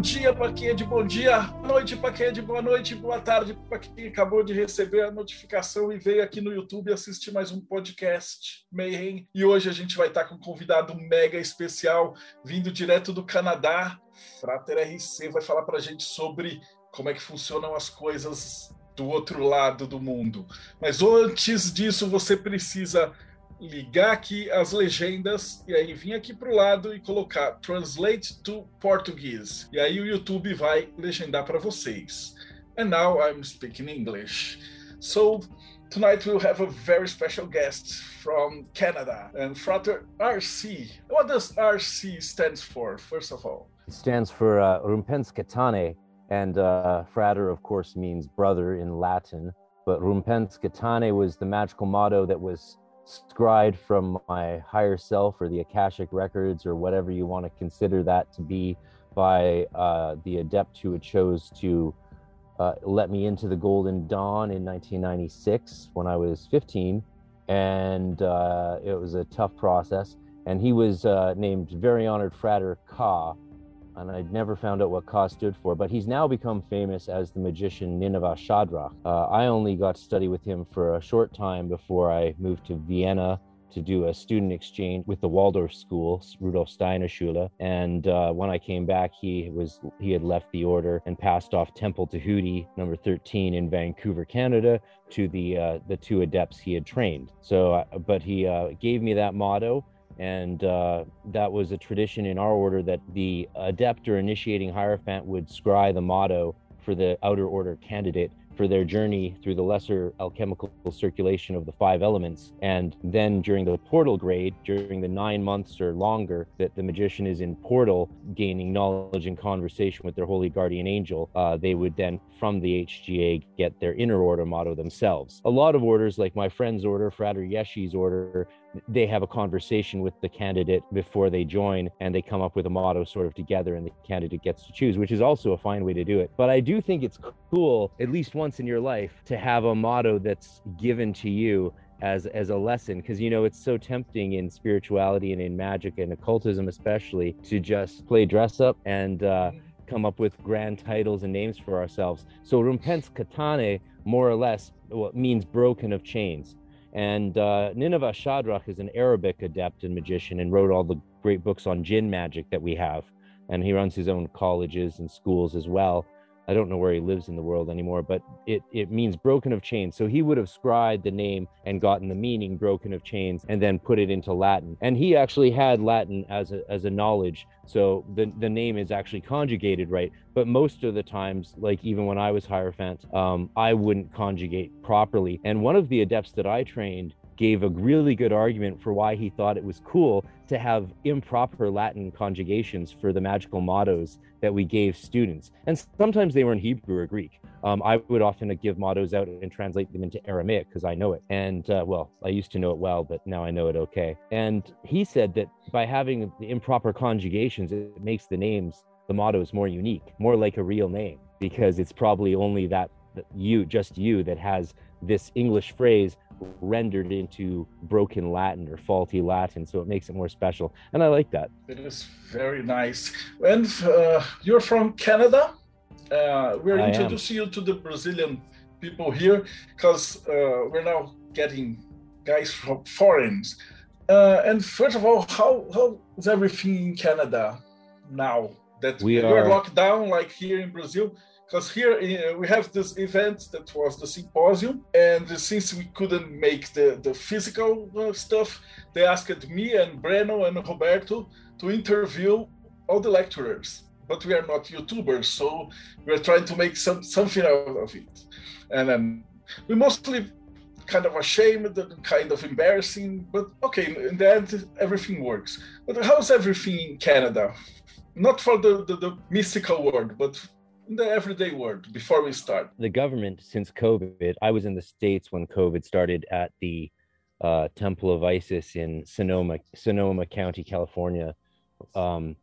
dia para quem é de bom dia, boa noite para quem é de boa noite, boa tarde para quem acabou de receber a notificação e veio aqui no YouTube assistir mais um podcast Mayhem. E hoje a gente vai estar com um convidado mega especial, vindo direto do Canadá. Frater RC vai falar para a gente sobre como é que funcionam as coisas do outro lado do mundo. Mas antes disso, você precisa ligar aqui as legendas e aí vir aqui para o lado e colocar Translate to Portuguese. E aí o YouTube vai legendar para vocês. And now I'm speaking English. So tonight we'll have a very special guest from Canada and Frater RC. What does RC stands for, first of all? It stands for uh, Rumpens Catane, and uh, Frater, of course, means brother in Latin. But Rumpens Catane was the magical motto that was scried from my higher self or the Akashic records or whatever you want to consider that to be by uh, the adept who chose to uh, let me into the Golden Dawn in 1996 when I was 15. And uh, it was a tough process. And he was uh, named Very Honored Frater Ka, and I'd never found out what Ka stood for, but he's now become famous as the magician Nineveh Shadrach. Uh, I only got to study with him for a short time before I moved to Vienna to do a student exchange with the Waldorf School, Rudolf Steiner Schule. And uh, when I came back, he was he had left the order and passed off Temple Tahuti, number 13 in Vancouver, Canada, to the uh, the two adepts he had trained. So, uh, but he uh, gave me that motto and uh, that was a tradition in our order that the adept or initiating hierophant would scry the motto for the outer order candidate for their journey through the lesser alchemical circulation of the five elements. And then during the portal grade, during the nine months or longer that the magician is in portal, gaining knowledge and conversation with their holy guardian angel, uh, they would then, from the HGA, get their inner order motto themselves. A lot of orders, like my friend's order, Frater Yeshi's order, they have a conversation with the candidate before they join and they come up with a motto sort of together and the candidate gets to choose which is also a fine way to do it. But i do think it's cool at least once in your life to have a motto that's given to you as as a lesson. Because you know it's so tempting in spirituality and in magic and occultism especially to just play dress up and uh, come up with grand titles and names for ourselves. So rumpens katane more or less well, means broken of chains and uh, Nineveh Shadrach is an Arabic adept and magician and wrote all the great books on jinn magic that we have. And he runs his own colleges and schools as well. I don't know where he lives in the world anymore, but it, it means broken of chains. So he would have scried the name and gotten the meaning broken of chains and then put it into Latin. And he actually had Latin as a, as a knowledge. So the, the name is actually conjugated right. But most of the times, like even when I was Hierophant, um, I wouldn't conjugate properly. And one of the adepts that I trained gave a really good argument for why he thought it was cool to have improper Latin conjugations for the magical mottos that we gave students. And sometimes they were in Hebrew or Greek. Um, I would often give mottos out and translate them into Aramaic because I know it. And uh, well, I used to know it well, but now I know it okay. And he said that by having the improper conjugations, it makes the names, the mottos more unique, more like a real name, because it's probably only that you, just you, that has this English phrase rendered into broken Latin or faulty Latin, so it makes it more special. And I like that. It is very nice. And uh, you're from Canada. Uh, we're I introducing you to the Brazilian people here because uh, we're now getting guys from foreigners. Uh, and first of all, how how is everything in Canada now that We are- locked down like here in Brazil? Because here uh, we have this event that was the symposium, and since we couldn't make the, the physical uh, stuff, they asked me and Breno and Roberto to interview all the lecturers. But we are not YouTubers, so we're trying to make some something out of it. And then we mostly kind of ashamed and kind of embarrassing, but okay, in the end, everything works. But how's everything in Canada? Not for the, the, the mystical world, but in the everyday world before we start. the government since COVID, I was in the States when COVID started at the uh, Temple of Isis in Sonoma, Sonoma County, California. Um,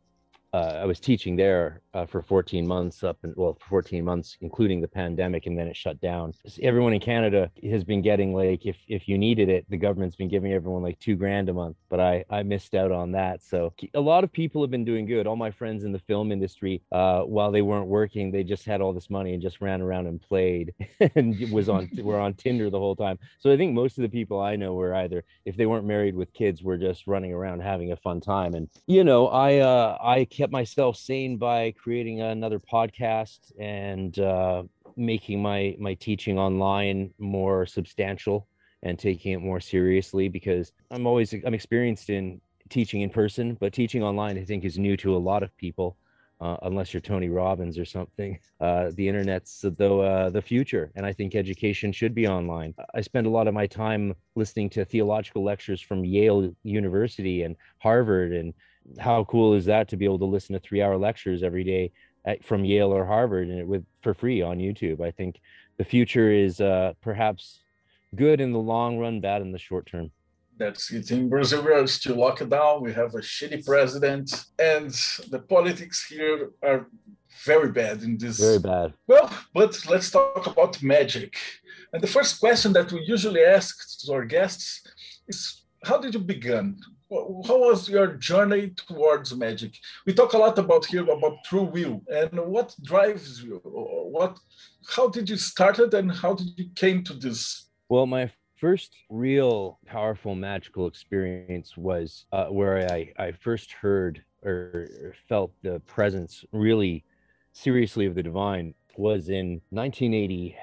uh, I was teaching there uh, for 14 months up and well, 14 months, including the pandemic, and then it shut down. Everyone in Canada has been getting like, if if you needed it, the government's been giving everyone like two grand a month, but I I missed out on that. So a lot of people have been doing good. All my friends in the film industry, uh, while they weren't working, they just had all this money and just ran around and played and was on were on Tinder the whole time. So I think most of the people I know were either if they weren't married with kids, were just running around having a fun time. And you know, I uh, I kept myself sane by creating another podcast and uh, making my my teaching online more substantial and taking it more seriously because I'm always I'm experienced in teaching in person, but teaching online I think is new to a lot of people. Uh, unless you're Tony Robbins or something. Uh, the internet's though uh, the future, and I think education should be online. I spend a lot of my time listening to theological lectures from Yale University and Harvard and how cool is that to be able to listen to three hour lectures every day at, from Yale or Harvard and with for free on YouTube? I think the future is uh, perhaps good in the long run, bad in the short term. That's it. In Brazil, we are still locked down. We have a shitty president, and the politics here are very bad in this. Very bad. Well, but let's talk about magic. And the first question that we usually ask to our guests is how did you begin? How was your journey towards magic? We talk a lot about here about true will and what drives you. What, how did you start it, and how did you came to this? Well, my first real powerful magical experience was uh, where I, I first heard or felt the presence really seriously of the divine was in 1980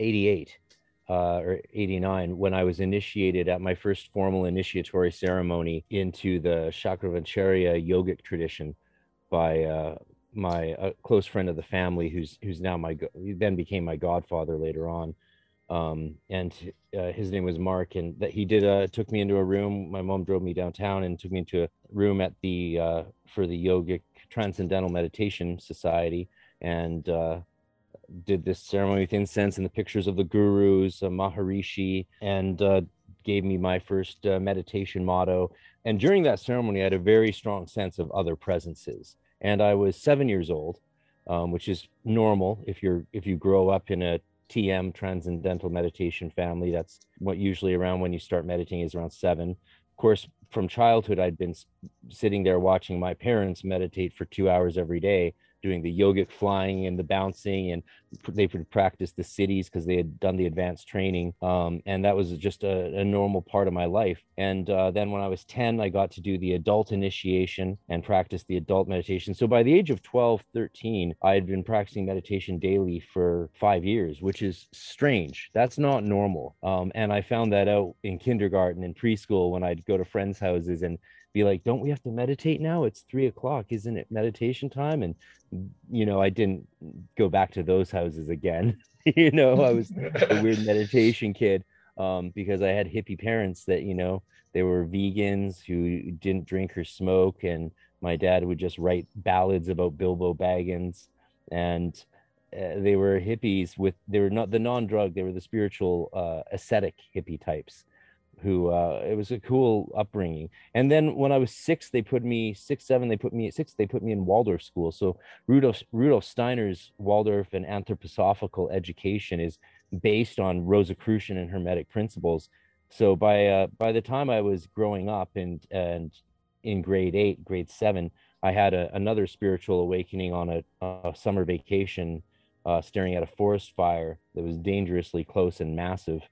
88 uh, or 89 when I was initiated at my first formal initiatory ceremony into the Shankaracharya yogic tradition by uh, my uh, close friend of the family, who's who's now my then became my godfather later on, um, and uh, his name was Mark, and that he did uh, took me into a room. My mom drove me downtown and took me into a room at the uh, for the yogic transcendental meditation society, and did this ceremony with incense and the pictures of the gurus, uh, Maharishi, and uh, gave me my first uh, meditation motto. And during that ceremony, I had a very strong sense of other presences. And I was seven years old, um, which is normal if you're if you grow up in a TM transcendental meditation family. That's what usually around when you start meditating is around seven. Of course, from childhood, I'd been sitting there watching my parents meditate for two hours every day doing the yogic flying and the bouncing and they would practice the siddhis because they had done the advanced training. Um, and that was just a, a, normal part of my life. And uh, then when i was 10 i got to do the adult initiation and practice the adult meditation. So by the age of 12 13 i had been practicing meditation daily for five years which is strange. That's not normal. Um, and i found that out in kindergarten and preschool when i'd go to friends houses and be like, don't we have to meditate now? It's three o'clock. Isn't it meditation time? And, you know, I didn't go back to those houses again. you know, I was a weird meditation kid um, because I had hippie parents that, you know, they were vegans who didn't drink or smoke. And my dad would just write ballads about Bilbo Baggins. And uh, they were hippies with, they were not the non drug, they were the spiritual uh, ascetic hippie types who uh, it was a cool upbringing. And then when I was six, they put me six, seven, they put me at six, they put me in Waldorf school. So Rudolf Rudolf Steiner's Waldorf and anthroposophical education is based on Rosicrucian and Hermetic principles. So by uh, by the time I was growing up and and in grade eight, grade seven, I had a, another spiritual awakening on a, a summer vacation, uh, staring at a forest fire that was dangerously close and massive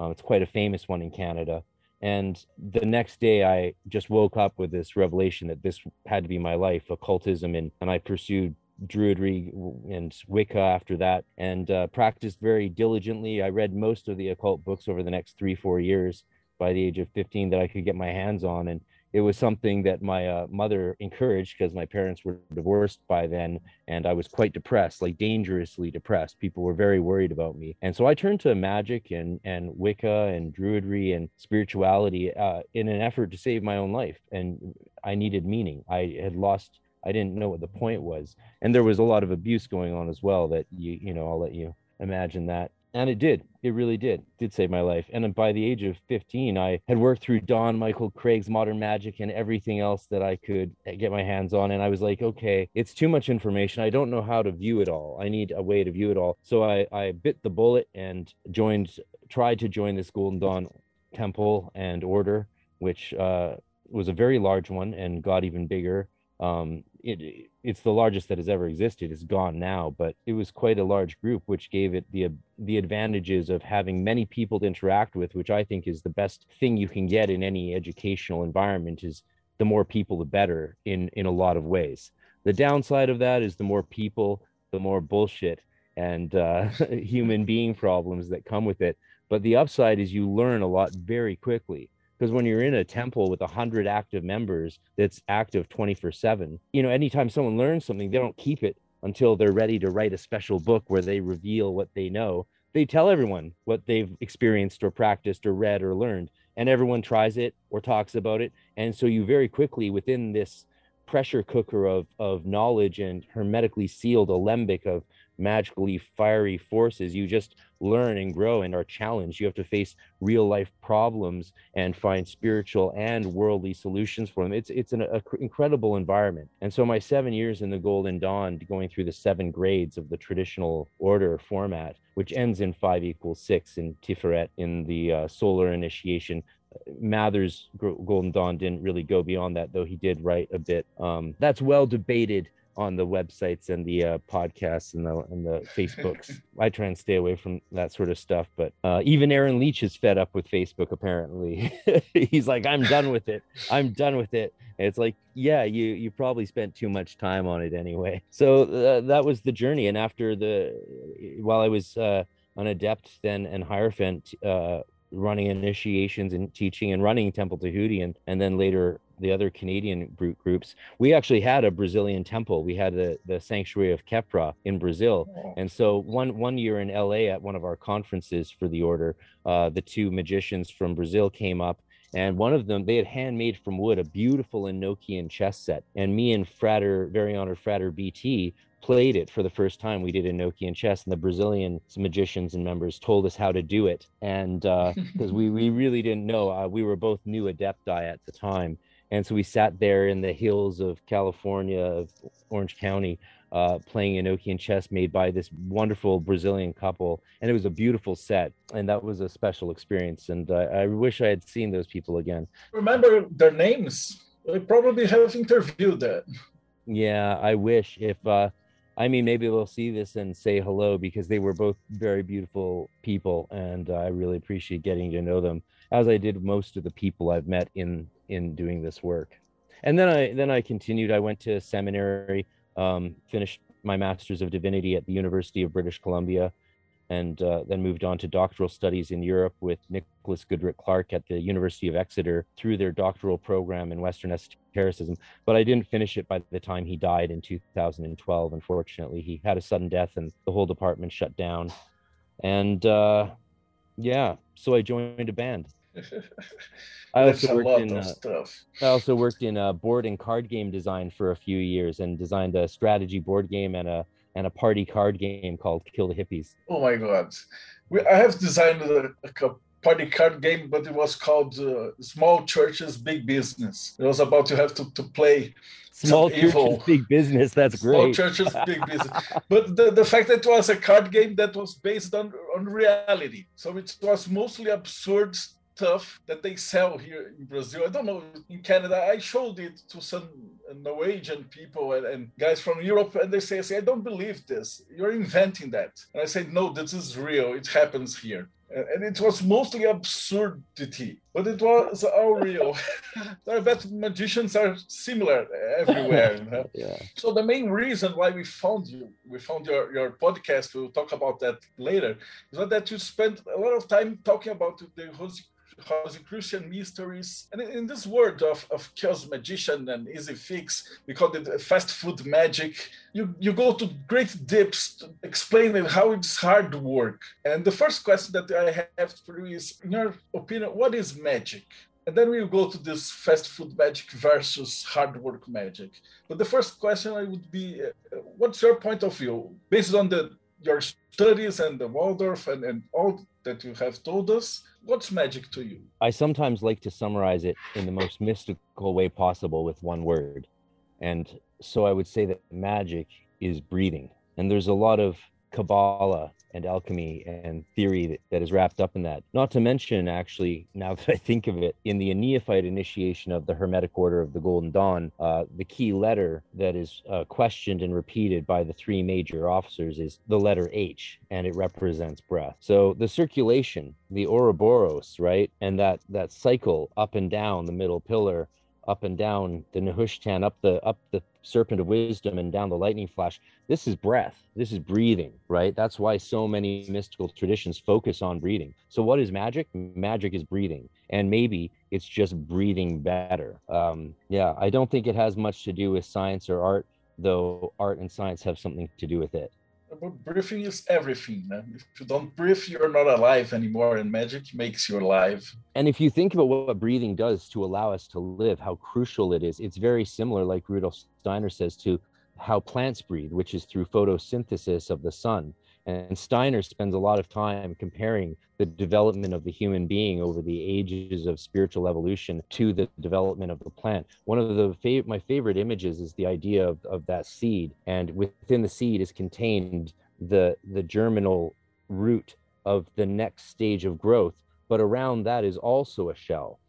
um, it's quite a famous one in Canada. And the next day, I just woke up with this revelation that this had to be my life, occultism, and, and I pursued Druidry and Wicca after that, and uh, practiced very diligently. I read most of the occult books over the next three, four years by the age of 15 that I could get my hands on. And it was something that my uh, mother encouraged because my parents were divorced by then and i was quite depressed like dangerously depressed. People were very worried about me. And so i turned to magic and and wicca and druidry and spirituality uh, in an effort to save my own life and i needed meaning. I had lost i didn't know what the point was. And there was a lot of abuse going on as well that you you know i'll let you imagine that and it did. It really did. Did save my life. And by the age of 15 i had worked through Don Michael Kraig's modern magic and everything else that i could get my hands on. And i was like okay it's too much information. I don't know how to view it all. I need a way to view it all. So i i bit the bullet and joined tried to join this golden dawn temple and order which uh, was a very large one and got even bigger. Um, it, it's the largest that has ever existed. It's gone now, but it was quite a large group, which gave it the the advantages of having many people to interact with, which I think is the best thing you can get in any educational environment. Is the more people, the better in in a lot of ways. The downside of that is the more people, the more bullshit and uh, human being problems that come with it. But the upside is you learn a lot very quickly because when you're in a temple with 100 active members that's active 24 7 you know anytime someone learns something they don't keep it until they're ready to write a special book where they reveal what they know. They tell everyone what they've experienced or practiced or read or learned and everyone tries it or talks about it. And so you very quickly within this pressure cooker of of knowledge and hermetically sealed alembic of magically fiery forces. You just learn and grow and are challenged. You have to face real life problems and find spiritual and worldly solutions for them. It's it's an a, incredible environment. And so my seven years in the Golden Dawn, going through the seven grades of the traditional order format, which ends in five equals six in Tiferet in the uh, solar initiation. Mathers' Golden Dawn didn't really go beyond that, though he did write a bit. Um, that's well debated on the websites and the uh, podcasts and the and the Facebooks. I try and stay away from that sort of stuff. But uh, even Aaron Leitch is fed up with Facebook. Apparently, he's like, "I'm done with it. I'm done with it." And it's like, yeah, you you probably spent too much time on it anyway. So uh, that was the journey. And after the, while I was uh, an adept then and hierophant, uh, running initiations and teaching and running Temple Tahuti and, and then later the other Canadian group groups. We actually had a Brazilian temple. We had the, the sanctuary of Kepra in Brazil. And so one one year in LA at one of our conferences for the order, uh, the two magicians from Brazil came up and one of them they had handmade from wood a beautiful Enochian chess set. And me and Frater, very honored Frater BT, played it for the first time. We did Enochian chess, and the Brazilian magicians and members told us how to do it. And because uh, we, we really didn't know, uh, we were both new adepti at the time. And so we sat there in the hills of California, of Orange County, uh, playing Enochian chess made by this wonderful Brazilian couple. And it was a beautiful set. And that was a special experience. And uh, I wish I had seen those people again. Remember their names? I probably have interviewed them. Yeah, I wish if uh, I mean, maybe they'll see this and say hello because they were both very beautiful people, and I really appreciate getting to know them, as I did most of the people I've met in in doing this work. And then I then I continued. I went to seminary, um, finished my master's of divinity at the University of British Columbia, and uh, then moved on to doctoral studies in Europe with Nicholas Goodrick-Clarke at the University of Exeter through their doctoral program in Western esotericism. But I didn't finish it by the time he died in 2012. Unfortunately, he had a sudden death and the whole department shut down. And uh, yeah, so I joined a band. I also worked in uh, I also worked in uh, board and card game design for a few years and designed a strategy board game and a and a party card game called Kill the Hippies. Oh my God. We, I have designed a, a party card game, but it was called uh, Small Churches, Big Business. It was about to have to, to play small churches, evil. big business. That's great. Small churches, big business. But the, the fact that it was a card game that was based on, on reality. So it was mostly absurd stuff that they sell here in Brazil. I don't know in Canada. I showed it to some Norwegian people and, and guys from Europe, and they say, "I I don't believe this. You're inventing that." And I say, "No, this is real. It happens here." and it was mostly absurdity, but it was all real. I bet magicians are similar everywhere. You know? yeah. So the main reason why we found you, we found your, your podcast, we'll talk about that later, is that you spent a lot of time talking about the Rosicrucian mysteries. And in this world of, of chaos magician and easy fix, we call it fast food magic, you, you go to great depths to explain how it's hard work. And the first question that I have for you is, in your opinion, what is magic? And then we'll go to this fast food magic versus hard work magic. But the first question I would be, uh, what's your point of view based on the your studies and the Waldorf and, and all that you have told us, what's magic to you? I sometimes like to summarize it in the most mystical way possible with one word. And so I would say that magic is breathing. And there's a lot of Kabbalah and alchemy and theory that, that is wrapped up in that. Not to mention, actually, now that I think of it, in the neophyte initiation of the Hermetic Order of the Golden Dawn, uh, the key letter that is uh, questioned and repeated by the three major officers is the letter H, and it represents breath. So the circulation, the Ouroboros, right, and that that cycle up and down the middle pillar up and down the Nehushtan, up the up the serpent of wisdom and down the lightning flash. This is breath. This is breathing, right? That's why so many mystical traditions focus on breathing. So what is magic? Magic is breathing. And maybe it's just breathing better. Um, yeah, I don't think it has much to do with science or art, though art and science have something to do with it breathing is everything. Man. If you don't breathe, you're not alive anymore, and magic makes you alive. And if you think about what breathing does to allow us to live, how crucial it is, it's very similar, like Rudolf Steiner says, to how plants breathe, which is through photosynthesis of the sun. And Steiner spends a lot of time comparing the development of the human being over the ages of spiritual evolution to the development of the plant. One of the fav- my favorite images is the idea of, of that seed, and within the seed is contained the the germinal root of the next stage of growth, but around that is also a shell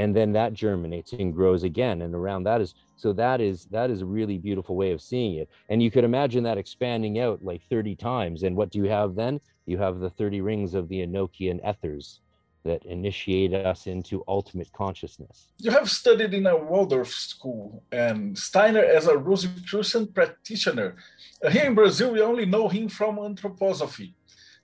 and then that germinates and grows again and around that is so that is that is a really beautiful way of seeing it and you could imagine that expanding out like 30 times and what do you have then you have the 30 rings of the enochian ethers that initiate us into ultimate consciousness. You have studied in a Waldorf school and Steiner as a Rosicrucian practitioner. Uh, here in Brazil, we only know him from anthroposophy.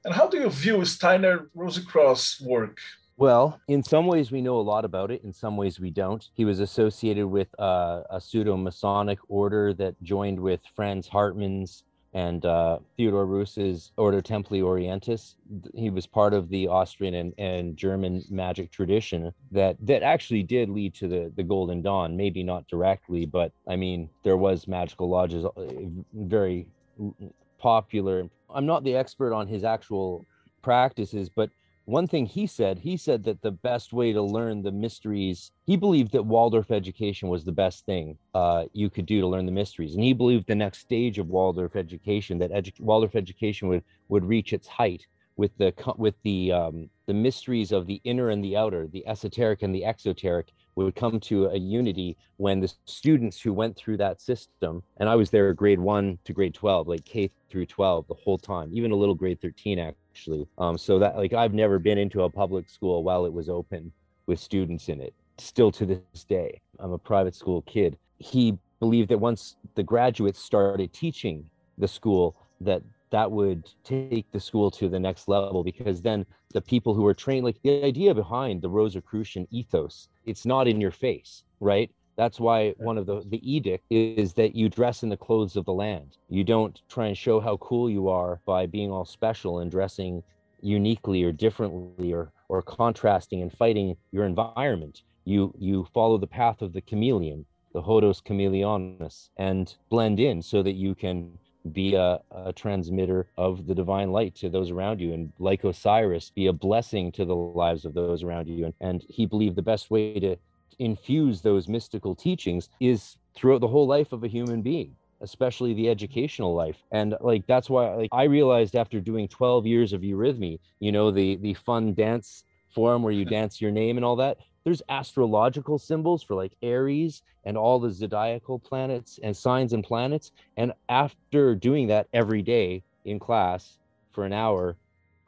And how do you view Steiner Rosicrucian work? Well, in some ways, we know a lot about it. In some ways, we don't. He was associated with uh, a pseudo Masonic order that joined with Franz Hartmann's and uh, Theodor Reuss's Ordo Templi Orientis. He was part of the Austrian and, and German magic tradition that that actually did lead to the, the Golden Dawn. Maybe not directly, but I mean, there was magical lodges, uh, very popular. I'm not the expert on his actual practices, but one thing he said he said that the best way to learn the mysteries he believed that waldorf education was the best thing uh, you could do to learn the mysteries. And he believed the next stage of waldorf education that edu- waldorf education would would reach its height with the with the um, the mysteries of the inner and the outer the esoteric and the exoteric would come to a unity when the students who went through that system and i was there grade 1 to grade 12 like k through 12 the whole time even a little grade 13 actually um, so that like i've never been into a public school while it was open with students in it still to this day. I'm a private school kid. He believed that once the graduates started teaching the school that that would take the school to the next level because then the people who are trained like the idea behind the rosicrucian ethos it's not in your face right that's why one of the the edict is that you dress in the clothes of the land. You don't try and show how cool you are by being all special and dressing uniquely or differently or or contrasting and fighting your environment. You you follow the path of the chameleon the hodos chamelionis and blend in so that you can be a, a, transmitter of the divine light to those around you and like osiris be a blessing to the lives of those around you. And, and he believed the best way to infuse those mystical teachings is throughout the whole life of a human being especially the educational life and like that's why like i realized after doing 12 years of eurythmy you know the the fun dance form where you dance your name and all that there's astrological symbols for like Aries and all the zodiacal planets and signs and planets. And after doing that every day in class for an hour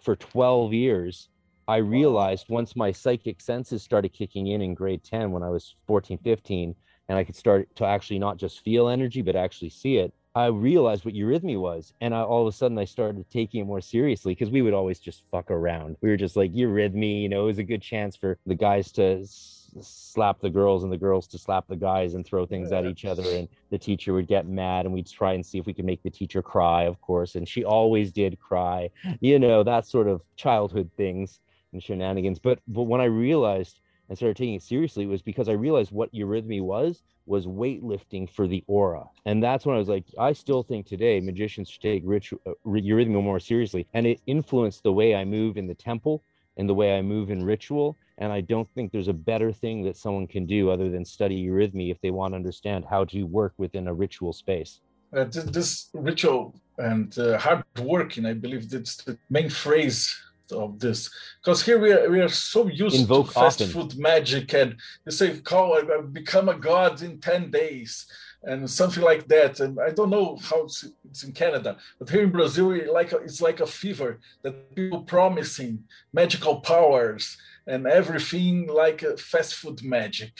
for 12 years, I realized once my psychic senses started kicking in in grade 10 when I was 14, 15, and I could start to actually not just feel energy, but actually see it, I realized what eurythmy was, and I, all of a sudden I started taking it more seriously because we would always just fuck around. We were just like eurythmy, you know, it was a good chance for the guys to s- slap the girls and the girls to slap the guys and throw things at each other, and the teacher would get mad, and we'd try and see if we could make the teacher cry, of course, and she always did cry, you know, that sort of childhood things and shenanigans. But but when I realized and started taking it seriously was because I realized what eurythmy was was weightlifting for the aura. And that's when I was like, I still think today magicians should take ritual, uh, eurythmy more seriously. And it influenced the way I move in the temple and the way I move in ritual. And I don't think there's a better thing that someone can do other than study eurythmy if they want to understand how to work within a ritual space. Uh, this, this, ritual and uh, hard working, I believe that's the main phrase of this. Because here we are, we are so used Invoke to fast often. food magic and you say call I become a god in 10 days and something like that. And i don't know how it's, it's in canada but here in brazil it like a, it's like a fever that people promising magical powers and everything like a fast food magic.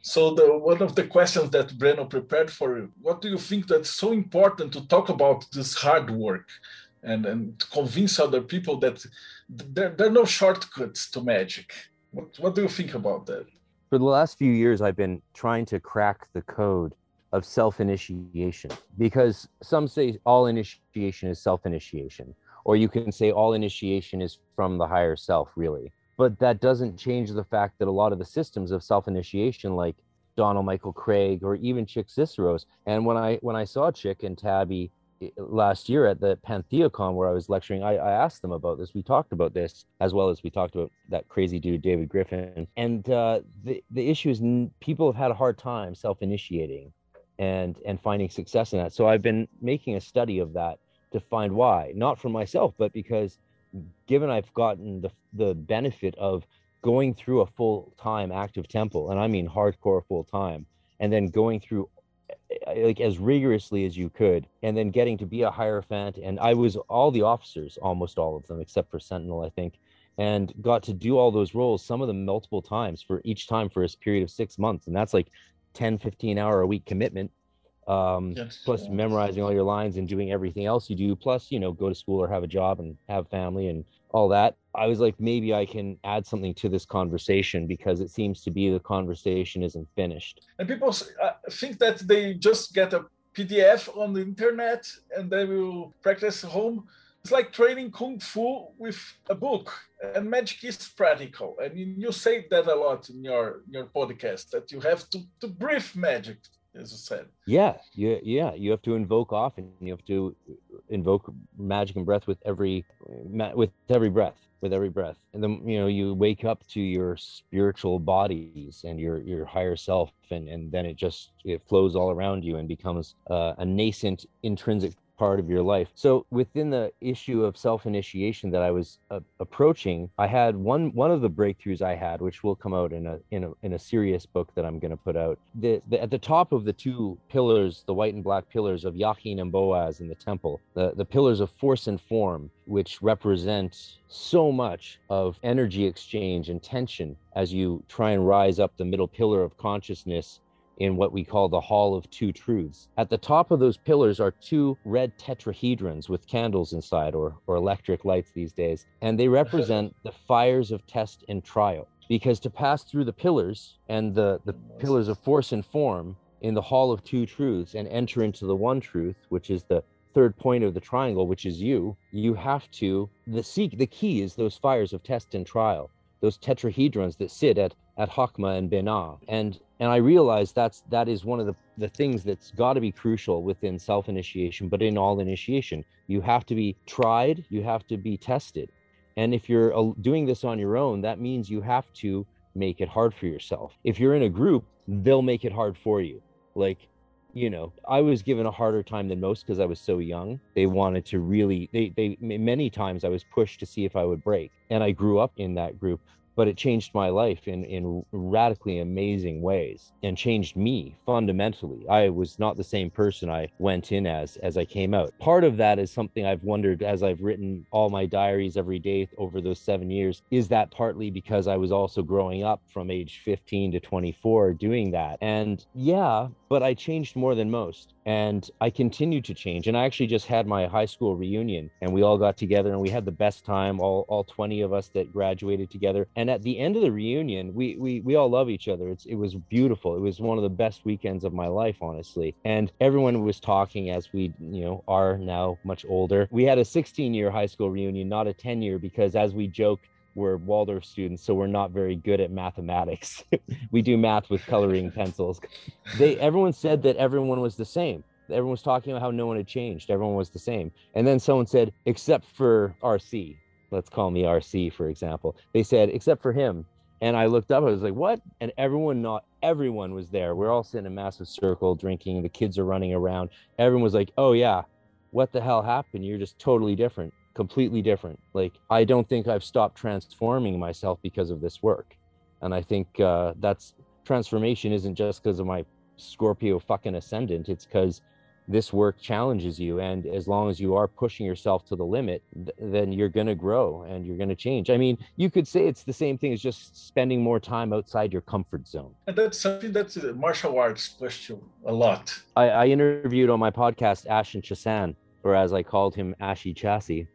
So the one of the questions that Breno prepared for you, what do you think that's so important to talk about this hard work and, and to convince other people that there, there are no shortcuts to magic. What, what do you think about that? For the last few years, I've been trying to crack the code of self initiation because some say all initiation is self initiation, or you can say all initiation is from the higher self, really. But that doesn't change the fact that a lot of the systems of self initiation, like Donald Michael Kraig or even Chic Cicero's, and when I when I saw Chick and Tabby last year at the Pantheacon where I was lecturing, I, I, asked them about this. We talked about this as well as we talked about that crazy dude David Griffin. And uh, the the issue is people have had a hard time self initiating and and finding success in that. So I've been making a study of that to find why, not for myself, but because given I've gotten the the benefit of going through a full time active temple, and I mean hardcore full time, and then going through like as rigorously as you could and then getting to be a hierophant and i was all the officers almost all of them except for sentinel i think and got to do all those roles some of them multiple times for each time for a period of six months and that's like 10 15 hour a week commitment um yes. plus memorizing all your lines and doing everything else you do plus you know go to school or have a job and have family and all that i was like maybe i can add something to this conversation because it seems to be the conversation isn't finished. And people uh, think that they just get a pdf on the internet and they will practice at home. It's like training kung fu with a book and magic is practical. And you say that a lot in your your podcast that you have to to breathe magic as I said. Yeah, yeah, yeah. You have to invoke often. You have to invoke magic and breath with every with every breath, with every breath, and then you know you wake up to your spiritual bodies and your your higher self, and and then it just it flows all around you and becomes uh, a nascent intrinsic part of your life. So within the issue of self-initiation that I was uh, approaching, I had one one of the breakthroughs I had, which will come out in a in a in a serious book that I'm going to put out. The, the, at the top of the two pillars, the white and black pillars of Jachin and Boaz in the temple, the the pillars of force and form, which represent so much of energy exchange and tension as you try and rise up the middle pillar of consciousness in what we call the Hall of Two Truths. At the top of those pillars are two red tetrahedrons with candles inside, or, or electric lights these days, and they represent the fires of test and trial. Because to pass through the pillars and the, the pillars of force and form in the Hall of Two Truths and enter into the one truth, which is the third point of the triangle, which is you, you have to the seek the key is those fires of test and trial, those tetrahedrons that sit at at Chokmah and Binah. And and I realize that's that is one of the, the things that's got to be crucial within self-initiation, but in all initiation. You have to be tried, you have to be tested. And if you're uh, doing this on your own, that means you have to make it hard for yourself. If you're in a group, they'll make it hard for you. Like, you know, I was given a harder time than most because I was so young. They wanted to really, they, they, many times I was pushed to see if I would break. And I grew up in that group but it changed my life in in radically amazing ways and changed me fundamentally. I was not the same person i went in as as i came out. Part of that is something i've wondered as i've written all my diaries every day over those 7 years is that partly because i was also growing up from age 15 to 24 doing that. And yeah but i changed more than most and I continued to change. And I actually just had my high school reunion, and we all got together and we had the best time. All all twenty of us that graduated together. And at the end of the reunion, we we we all love each other. It's it was beautiful. It was one of the best weekends of my life, honestly. And everyone was talking as we you know are now much older. We had a 16 year high school reunion, not a 10 year, because as we joke we're Waldorf students, so we're not very good at mathematics. we do math with coloring pencils. They everyone said that everyone was the same. Everyone was talking about how no one had changed. Everyone was the same. And then someone said, except for RC. Let's call me RC, for example. They said, except for him. And I looked up, I was like, what? And everyone, not everyone was there. We're all sitting in a massive circle drinking. The kids are running around. Everyone was like, oh, yeah, what the hell happened? You're just totally different completely different. Like I don't think I've stopped transforming myself because of this work, and I think uh, that's transformation isn't just because of my Scorpio fucking ascendant. It's because this work challenges you. And as long as you are pushing yourself to the limit th- then you're going to grow and you're going to change. I mean you could say it's the same thing as just spending more time outside your comfort zone. And that's something that uh, martial arts pushed you a lot. I, I interviewed on my podcast Ashen Chassan or as i called him ashy chassis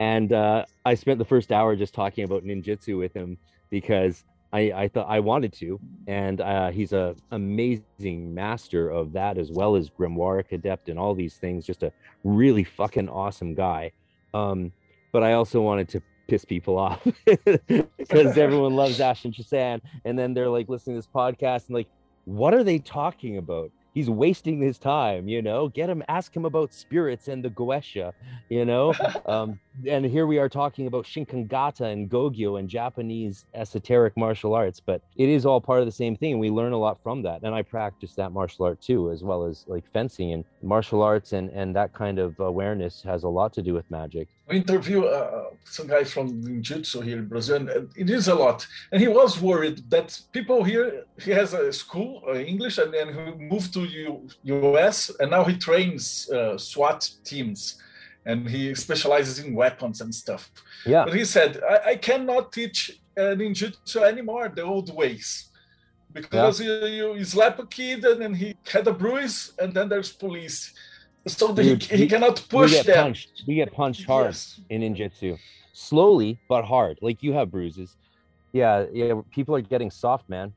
and uh, I spent the first hour just talking about ninjutsu with him because I, I thought I wanted to, and uh, he's a amazing master of that as well as grimoire adept and all these things. Just a really fucking awesome guy. Um, but I also wanted to piss people off because everyone loves Ashen Chassan, and then they're like listening to this podcast and like, what are they talking about? he's wasting his time you know get him ask him about spirits and the goetia you know um, and here we are talking about shinkangata and gogyo and japanese esoteric martial arts but it is all part of the same thing and we learn a lot from that. And i practice that martial art too as well as like fencing and martial arts and and that kind of awareness has a lot to do with magic. We interview uh, some guy from ninjutsu here in brazil and it is a lot. And he was worried that people here he has a school uh, english and then he moved to U- us and now he trains uh, swat teams and he specializes in weapons and stuff. Yeah. But he said, I, I cannot teach uh, ninjutsu anymore the old ways. Because yeah. you, you slap a kid and then he had a bruise and then there's police. So Dude, he, he, cannot push we get them. Punched. We get punched hard yes. in ninjutsu. Slowly but hard. Like you have bruises. Yeah, yeah. People are getting soft, man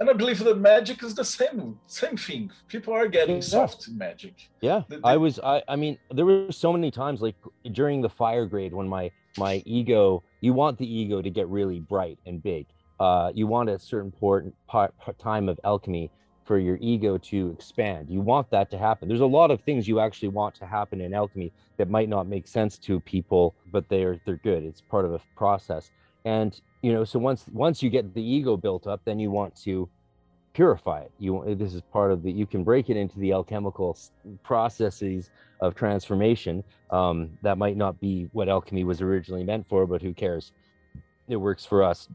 and I believe that magic is the same same thing. People are getting yeah. soft in magic. Yeah, I was. I. I mean, there were so many times, like during the fire grade, when my my ego. You want the ego to get really bright and big. Uh, you want a certain part, part, part time of alchemy for your ego to expand. You want that to happen. There's a lot of things you actually want to happen in alchemy that might not make sense to people, but they're they're good. It's part of a process. And you know so once once you get the ego built up then you want to purify it. You this is part of the you can break it into the alchemical processes of transformation. Um, that might not be what alchemy was originally meant for but who cares? It works for us.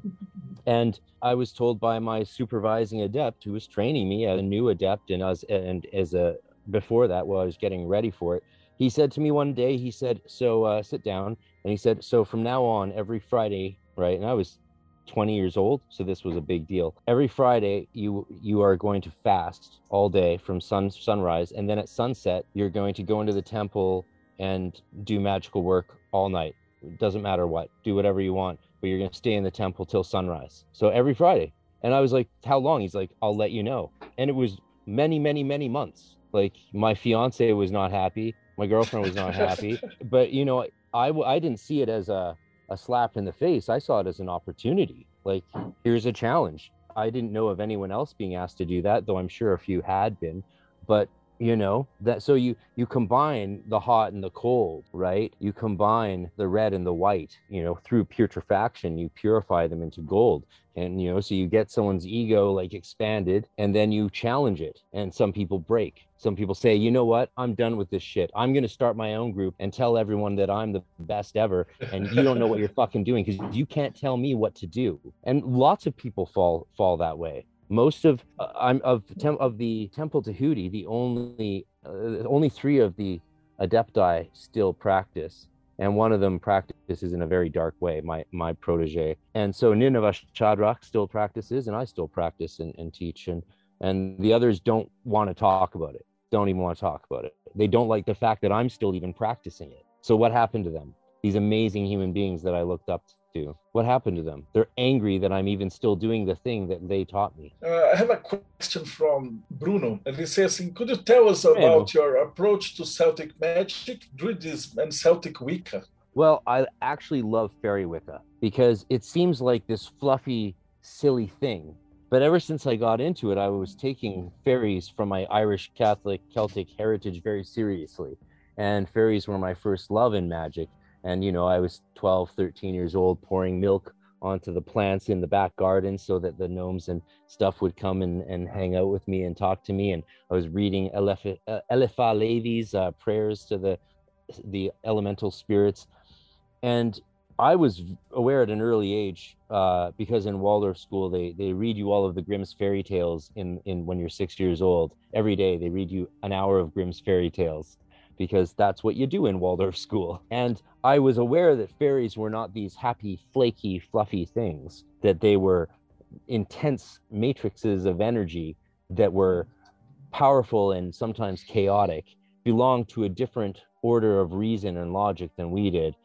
And i was told by my supervising adept who was training me as a new adept and as and as a before that while i was getting ready for it he said to me one day he said so uh, sit down. And he said so from now on every friday right? And I was 20 years old, so this was a big deal. Every Friday, you you are going to fast all day from sun sunrise, and then at sunset, you're going to go into the temple and do magical work all night. It doesn't matter what, do whatever you want, but you're going to stay in the temple till sunrise. So every Friday. And I was like, "How long?" He's like, "I'll let you know." And it was many, many, many months. Like my fiance was not happy, my girlfriend was not happy, but you know, I I didn't see it as a a slap in the face. I saw it as an opportunity. Like, here's a challenge. I didn't know of anyone else being asked to do that, though I'm sure a few had been. But you know that so you you combine the hot and the cold right you combine the red and the white you know through putrefaction you purify them into gold and you know so you get someone's ego like expanded and then you challenge it and some people break. Some people say you know what? I'm done with this shit. I'm going to start my own group and tell everyone that i'm the best ever and you don't know what you're fucking doing because you can't tell me what to do. And lots of people fall fall that way. Most of uh, I'm of tem- of the Temple Tahuti, the only uh, only three of the adepti still practice, and one of them practices in a very dark way. My my protege, and so Nineveh Shadrach still practices, and I still practice and, and teach, and and the others don't want to talk about it. Don't even want to talk about it. They don't like the fact that I'm still even practicing it. So what happened to them? These amazing human beings that I looked up to? What happened to them? They're angry that I'm even still doing the thing that they taught me. Uh, I have a question from Bruno, and he says, "Could you tell us about your approach to Celtic magic, Druidism, and Celtic Wicca?" Well, I actually love fairy Wicca because it seems like this fluffy, silly thing. But ever since I got into it, I was taking fairies from my Irish Catholic Celtic heritage very seriously. And fairies were my first love in magic. And, you know, I was 12, 13 years old pouring milk onto the plants in the back garden so that the gnomes and stuff would come and, and hang out with me and talk to me. And I was reading Eliphas Levi's uh, prayers to the the elemental spirits. And I was aware at an early age uh, because in Waldorf school they they read you all of the Grimm's fairy tales in in when you're six years old every day they read you an hour of Grimm's fairy tales because that's what you do in Waldorf school. And I was aware that fairies were not these happy flaky fluffy things that they were intense matrices of energy that were powerful and sometimes chaotic belonged to a different order of reason and logic than we did.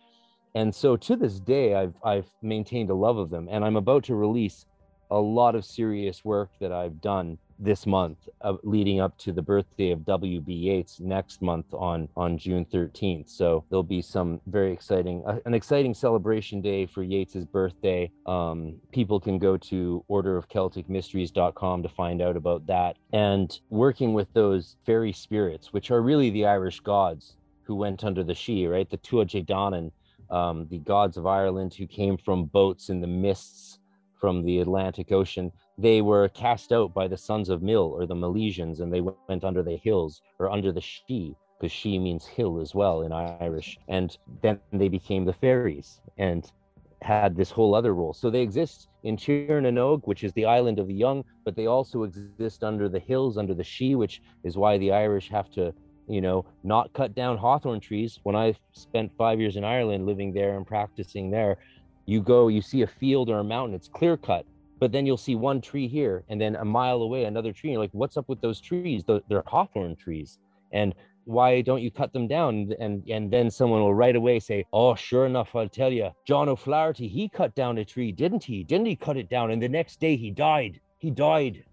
And so to this day i've i've maintained a love of them and i'm about to release a lot of serious work that i've done this month uh, leading up to the birthday of wb yeats next month on on june 13th so there'll be some very exciting uh, an exciting celebration day for yeats's birthday. Um, people can go to orderofcelticmysteries.com to find out about that. And working with those fairy spirits which are really the irish gods who went under the Sídhe right? The tuatha Danann um, the gods of Ireland who came from boats in the mists from the Atlantic Ocean, they were cast out by the sons of Mil or the Milesians, and they went under the hills or under the She, because She means hill as well in Irish. And then they became the fairies and had this whole other role. So they exist in Tír na nÓg, which is the island of the young, but they also exist under the hills, under the She, which is why the Irish have to you know, not cut down hawthorn trees. When I spent five years in Ireland living there and practicing there, you go, you see a field or a mountain, it's clear cut, but then you'll see one tree here and then a mile away, another tree. And you're like, what's up with those trees? They're hawthorn trees. And why don't you cut them down? And and then someone will right away say, Oh, sure enough, I'll tell you, John O'Flaherty, he cut down a tree, didn't he? Didn't he cut it down? And the next day he died. He died.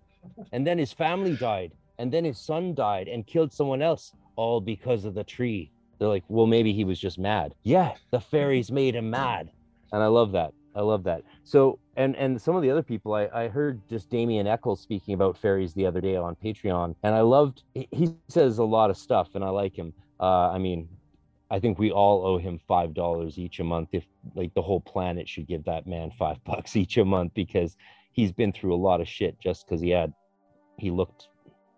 And then his family died. And then his son died and killed someone else all because of the tree. They're like, well, maybe he was just mad. Yeah, the fairies made him mad. And I love that. I love that. So, and and some of the other people, I, I heard just Damien Echols speaking about fairies the other day on Patreon, and I loved. He says a lot of stuff, and I like him. Uh, I mean, I think we all owe him five dollars each a month. If like the whole planet should give that man five bucks each a month because he's been through a lot of shit just because he had he looked,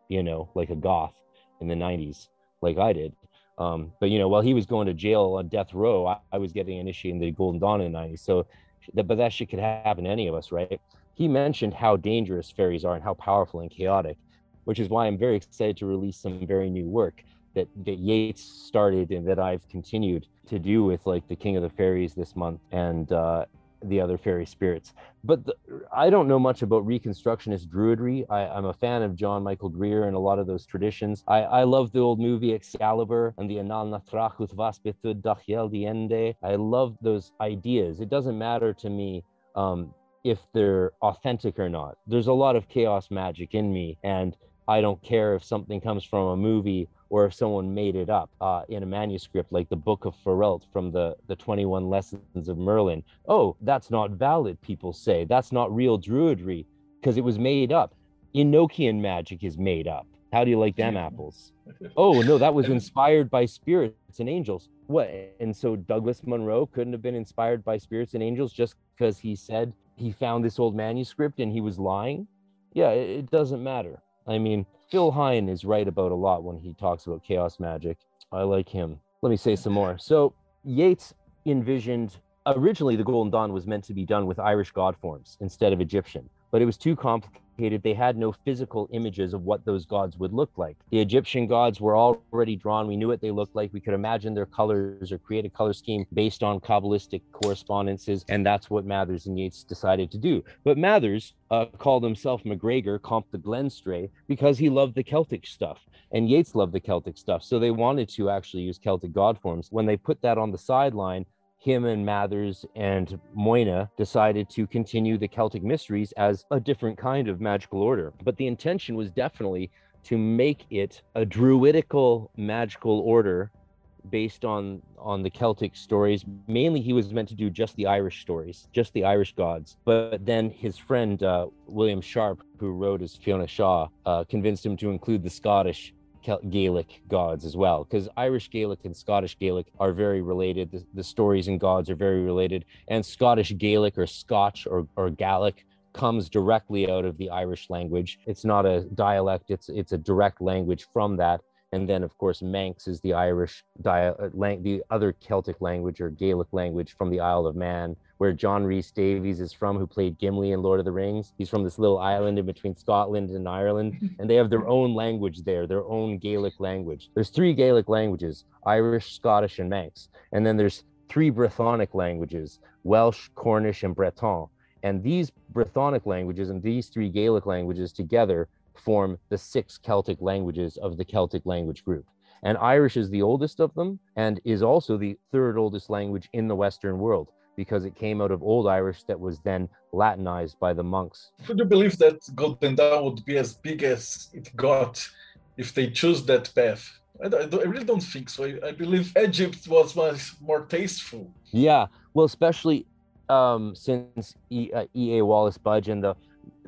you know, like a goth in the '90s like I did. Um, but you know, while he was going to jail on death row, I, I was getting initiated in the Golden Dawn in the 90s. So, that, but that shit could happen to any of us, right? He mentioned how dangerous fairies are and how powerful and chaotic, which is why I'm very excited to release some very new work that, that Yeats started and that I've continued to do with like the King of the Fairies this month and uh, the other fairy spirits. But the, I don't know much about Reconstructionist Druidry. I, am a fan of John Michael Greer and a lot of those traditions. I, I love the old movie Excalibur and the Anal Natrachut Vaspitud Dachiel Diende. I love those ideas. It doesn't matter to me um, if they're authentic or not. There's a lot of chaos magic in me, and I don't care if something comes from a movie or if someone made it up uh, in a manuscript like the Book of Pheryllt from the, the 21 Lessons of Merlin. Oh, that's not valid, people say. That's not real druidry because it was made up. Enochian magic is made up. How do you like them apples? Oh, no, that was inspired by spirits and angels. What? And so Douglas Monroe couldn't have been inspired by spirits and angels just because he said he found this old manuscript and he was lying? Yeah, it, it doesn't matter. I mean, Phil Hine is right about a lot when he talks about chaos magic. I like him. Let me say some more. So Yeats envisioned originally the Golden Dawn was meant to be done with Irish god forms instead of Egyptian, but it was too complicated they had no physical images of what those gods would look like. The Egyptian gods were already drawn. We knew what they looked like. We could imagine their colors or create a color scheme based on Kabbalistic correspondences. And that's what Mathers and Yeats decided to do. But Mathers uh, called himself MacGregor, Comte de Glenstrae, because he loved the Celtic stuff. And Yeats loved the Celtic stuff. So they wanted to actually use Celtic god forms. When they put that on the sideline, him and Mathers and Moina decided to continue the Celtic Mysteries as a different kind of magical order. But the intention was definitely to make it a druidical magical order based on on the Celtic stories. Mainly, he was meant to do just the Irish stories, just the Irish gods. But then his friend uh, William Sharp, who wrote as Fiona Shaw, uh, convinced him to include the Scottish Gaelic gods as well, because Irish Gaelic and Scottish Gaelic are very related. The, the, stories and gods are very related, and Scottish Gaelic or Scotch or, or Gaelic comes directly out of the Irish language. It's not a dialect; it's it's a direct language from that. And then, of course, Manx is the Irish, dia- uh, the other Celtic language or Gaelic language from the Isle of Man, where John Rhys Davies is from, who played Gimli in Lord of the Rings. He's from this little island in between Scotland and Ireland, and they have their own language there, their own Gaelic language. There's three Gaelic languages Irish, Scottish, and Manx. And then there's three Brythonic languages Welsh, Cornish, and Breton. And these Brythonic languages and these three Gaelic languages together form the six Celtic languages of the Celtic language group. And Irish is the oldest of them and is also the third oldest language in the Western world because it came out of Old Irish that was then Latinized by the monks. Would you believe that Golden Dawn would be as big as it got if they choose that path? I, I, I really don't think so. I, I, believe Egypt was much more tasteful. Yeah, well, especially um, since E. Uh, e. A. Wallis Budge and the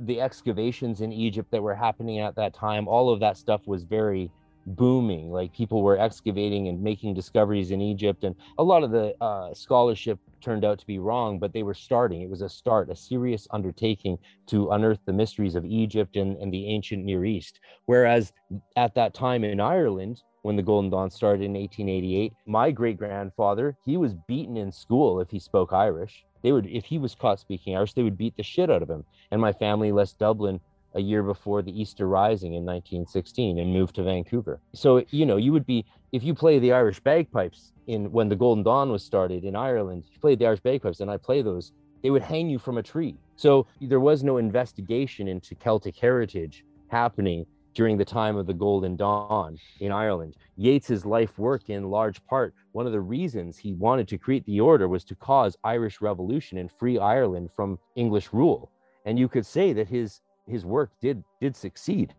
the excavations in Egypt that were happening at that time, all of that stuff was very booming. Like people were excavating and making discoveries in Egypt, and a lot of the uh, scholarship turned out to be wrong, but they were starting. It was a start, a serious undertaking to unearth the mysteries of Egypt and, and the ancient Near East. Whereas at that time in Ireland, when the Golden Dawn started in 1888, my great grandfather, he was beaten in school if he spoke Irish they would if he was caught speaking Irish, they would beat the shit out of him. And my family left Dublin a year before the Easter Rising in 1916 and moved to Vancouver. So you know, you would be if you play the Irish bagpipes in when the Golden Dawn was started in Ireland, you played the Irish bagpipes, and I play those. They would hang you from a tree. So there was no investigation into Celtic heritage happening during the time of the Golden Dawn in Ireland. Yeats's life work, in large part, one of the reasons he wanted to create the order was to cause Irish revolution and free Ireland from English rule. And you could say that his his work did did succeed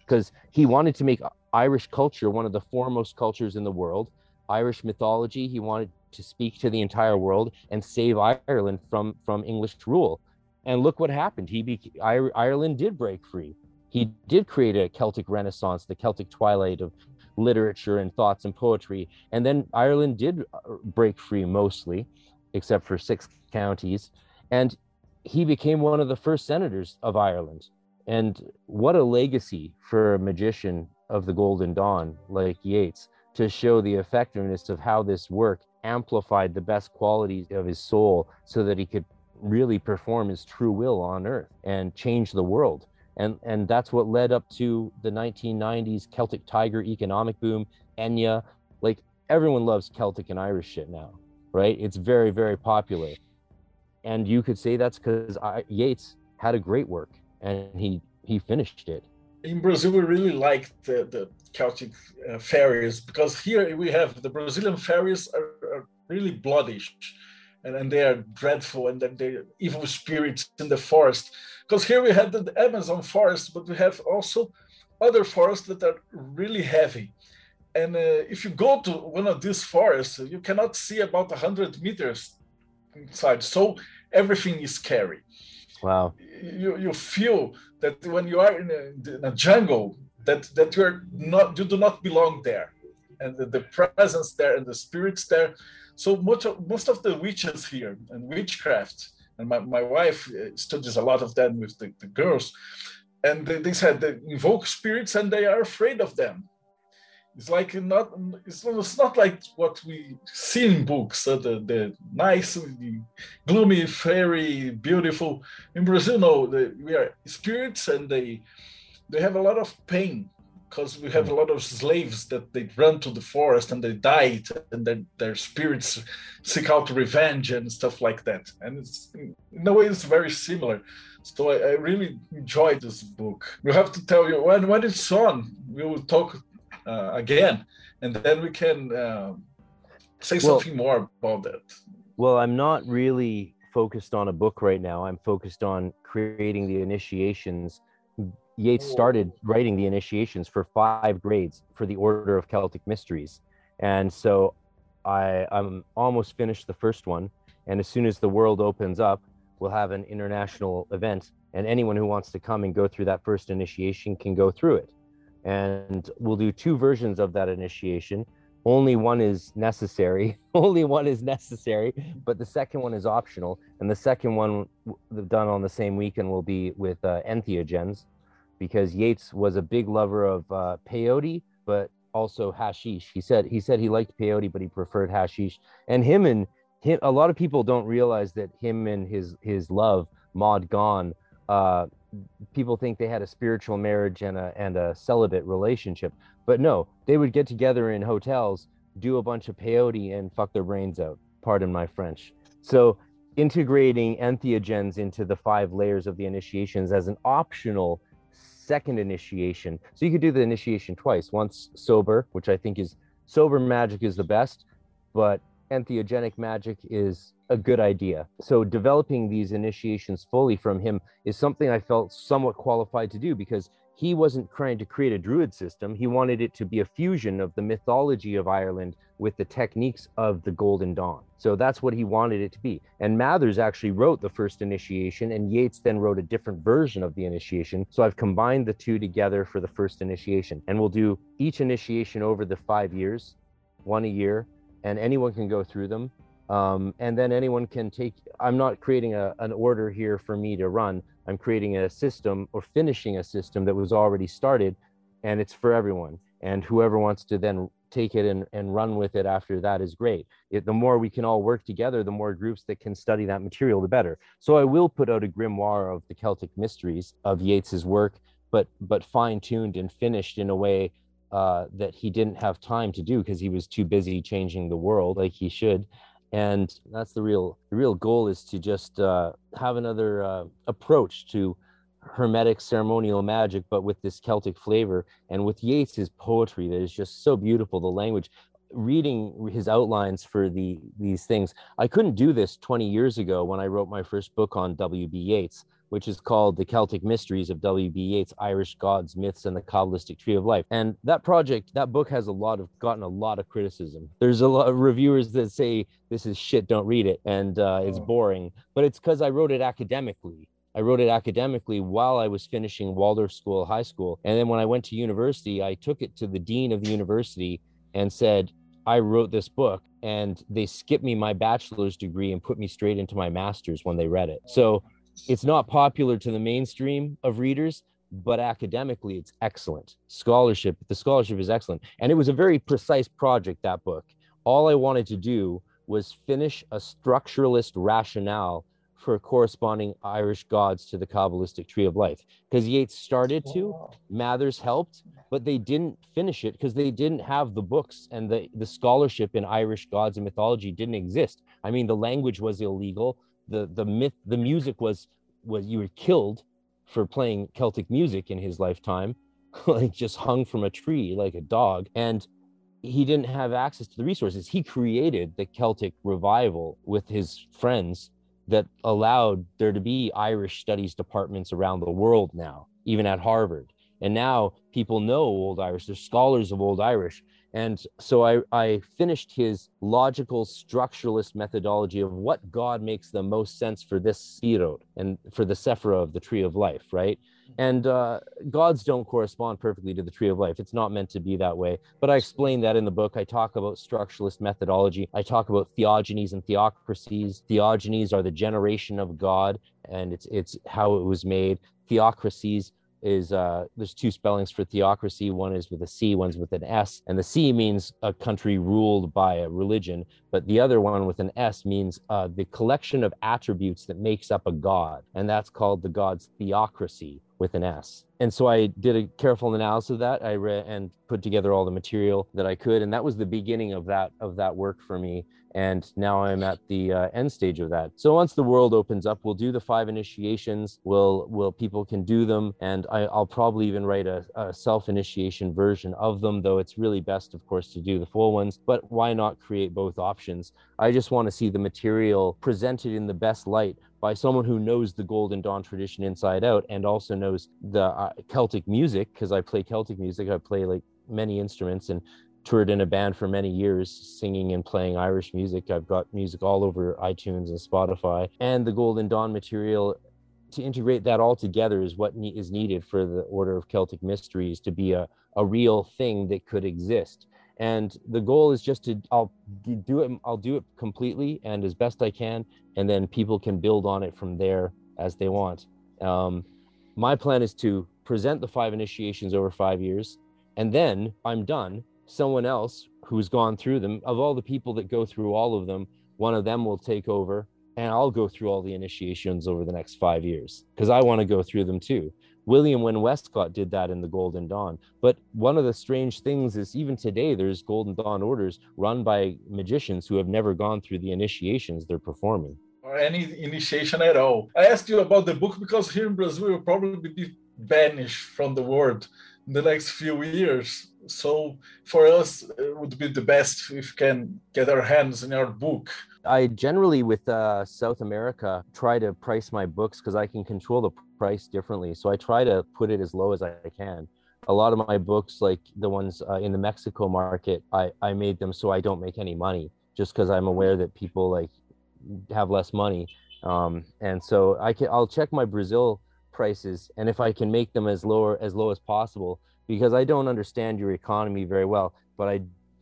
because he wanted to make Irish culture one of the foremost cultures in the world. Irish mythology, he wanted to speak to the entire world and save Ireland from from English rule. And look what happened. He be, Ireland did break free he did create a Celtic Renaissance, the Celtic twilight of literature and thoughts and poetry. And then Ireland did uh, break free mostly, except for six counties. And he became one of the first senators of Ireland. And what a legacy for a magician of the Golden Dawn like Yeats to show the effectiveness of how this work amplified the best qualities of his soul so that he could really perform his true will on earth and change the world and and that's what led up to the 1990s Celtic Tiger economic boom. Enya, like everyone loves Celtic and Irish shit now, right? It's very very popular, and you could say that's because Yeats had a great work and he he finished it. In Brazil, we really like the, the Celtic uh, fairies because here we have the Brazilian fairies are, are really bloodish and, and they are dreadful and then they evil spirits in the forest. Because here we have the Amazon forest, but we have also other forests that are really heavy. And uh, if you go to one of these forests, you cannot see about 100 meters inside. So everything is scary. Wow. You, you feel that when you are in a, in a jungle, that, that you're not, you do not belong there. And the, the presence there and the spirits there so much of, most of the witches here and witchcraft, and my, my wife uh, studies a lot of that with the, the girls, and they, they said they invoke spirits and they are afraid of them. It's like not it's, it's not like what we see in books, uh, the, the nice, gloomy, fairy, beautiful. In Brazil, no, the, we are spirits and they they have a lot of pain because we have a lot of slaves that they run to the forest and they died and their, their spirits seek out revenge and stuff like that. And it's in a way it's very similar. So I, I really enjoyed this book. We have to tell you when when it's on we will talk uh, again and then we can uh, say well, something more about that. Well i'm not really focused on a book right now. I'm focused on creating the initiations Yeats started writing the initiations for five grades for the Order of Celtic Mysteries. And so I, I'm almost finished the first one. And as soon as the world opens up, we'll have an international event. And anyone who wants to come and go through that first initiation can go through it. And we'll do two versions of that initiation. Only one is necessary. Only one is necessary, but the second one is optional. And the second one, done on the same weekend, will be with uh, entheogens, because Yeats was a big lover of uh, peyote, but also hashish. He said he said he liked peyote, but he preferred hashish. And him and him, a lot of people don't realize that him and his his love, Maud Gonne, uh, people think they had a spiritual marriage and a and a celibate relationship, but no, they would get together in hotels, do a bunch of peyote, and fuck their brains out. Pardon my French. So integrating entheogens into the five layers of the initiations as an optional second initiation. So you could do the initiation twice. Once sober, which I think is sober magic is the best, but entheogenic magic is a good idea. So developing these initiations fully from him is something I felt somewhat qualified to do because he wasn't trying to create a druid system. He wanted it to be a fusion of the mythology of Ireland with the techniques of the Golden Dawn. So that's what he wanted it to be. And Mathers actually wrote the first initiation, and Yeats then wrote a different version of the initiation. So I've combined the two together for the first initiation. And we'll do each initiation over the five years, one a year, and anyone can go through them. Um, and then anyone can take, I'm not creating a, an order here for me to run. I'm creating a system or finishing a system that was already started and it's for everyone. And whoever wants to then take it and, and run with it after that is great. It, the more we can all work together, the more groups that can study that material, the better. So I will put out a grimoire of the Celtic mysteries of Yeats's work, but but fine tuned and finished in a way uh, that he didn't have time to do because he was too busy changing the world like he should and that's the real the real goal is to just uh, have another uh, approach to hermetic ceremonial magic but with this celtic flavor and with yeats's poetry that is just so beautiful the language. Reading his outlines for the these things i couldn't do this 20 years ago when i wrote my first book on wb yeats which is called The Celtic Mysteries of W.B. Yeats, Irish Gods, Myths, and the Kabbalistic Tree of Life. And that project, that book has a lot of gotten a lot of criticism. There's a lot of reviewers that say this is shit, don't read it, and uh, it's oh. boring. But it's because I wrote it academically. I wrote it academically while I was finishing Waldorf School, high school. And then when I went to university, I took it to the dean of the university and said, I wrote this book and they skipped me my bachelor's degree and put me straight into my master's when they read it. So it's not popular to the mainstream of readers but academically it's excellent. Scholarship the scholarship is excellent. And it was a very precise project that book. All i wanted to do was finish a structuralist rationale for corresponding irish gods to the kabbalistic tree of life. Because yeats started to mathers helped but they didn't finish it because they didn't have the books and the, the scholarship in irish gods and mythology didn't exist. I mean the language was illegal the the myth the music was was you were killed for playing celtic music in his lifetime like just hung from a tree like a dog. And he didn't have access to the resources. He created the celtic revival with his friends that allowed there to be irish studies departments around the world now even at harvard. And now people know old irish. There's scholars of old irish and so I, I finished his logical structuralist methodology of what God makes the most sense for this Sefirot and for the Sephira of the tree of life, right? And uh, gods don't correspond perfectly to the tree of life. It's not meant to be that way. But I explain that in the book. I talk about structuralist methodology. I talk about theogonies and theocracies. Theogonies are the generation of God, and it's it's how it was made. Theocracies is uh, there's two spellings for theocracy. One is with a C, one's with an S. And the C means a country ruled by a religion, but the other one with an S means uh, the collection of attributes that makes up a god. And that's called the god's theocracy with an S. And so I did a careful analysis of that. I read and put together all the material that I could, and that was the beginning of that of that work for me. And now i'm at the uh, end stage of that. So once the world opens up we'll do the five initiations. We'll will people can do them. And I, will probably even write a, a self-initiation version of them though it's really best of course to do the full ones. But why not create both options? I just want to see the material presented in the best light by someone who knows the golden dawn tradition inside out and also knows the uh, celtic music because i play celtic music i play like many instruments and toured in a band for many years, singing and playing Irish music. I've got music all over iTunes and Spotify. And the Golden Dawn material, to integrate that all together is what ne- is needed for the Order of Celtic Mysteries to be a, a real thing that could exist. And the goal is just to I'll do it I'll do it completely and as best I can, and then people can build on it from there as they want. Um, my plan is to present the five initiations over five years, and then I'm done someone else who's gone through them of all the people that go through all of them one of them will take over and i'll go through all the initiations over the next five years because i want to go through them too william wynn westcott did that in the golden dawn. But one of the strange things is even today there's golden dawn orders run by magicians who have never gone through the initiations they're performing. Or any initiation at all. I asked you about the book because here in brazil will probably be banished from the world in the next few years. So for us, it would be the best if we can get our hands in our book. I generally, with uh, South America, try to price my books because I can control the price differently. So I try to put it as low as I can. A lot of my books, like the ones uh, in the Mexico market, I, I made them so I don't make any money just because I'm aware that people like have less money. Um, and so I can I'll check my Brazil prices and if I can make them as lower as low as possible, because I don't understand your economy very well, but I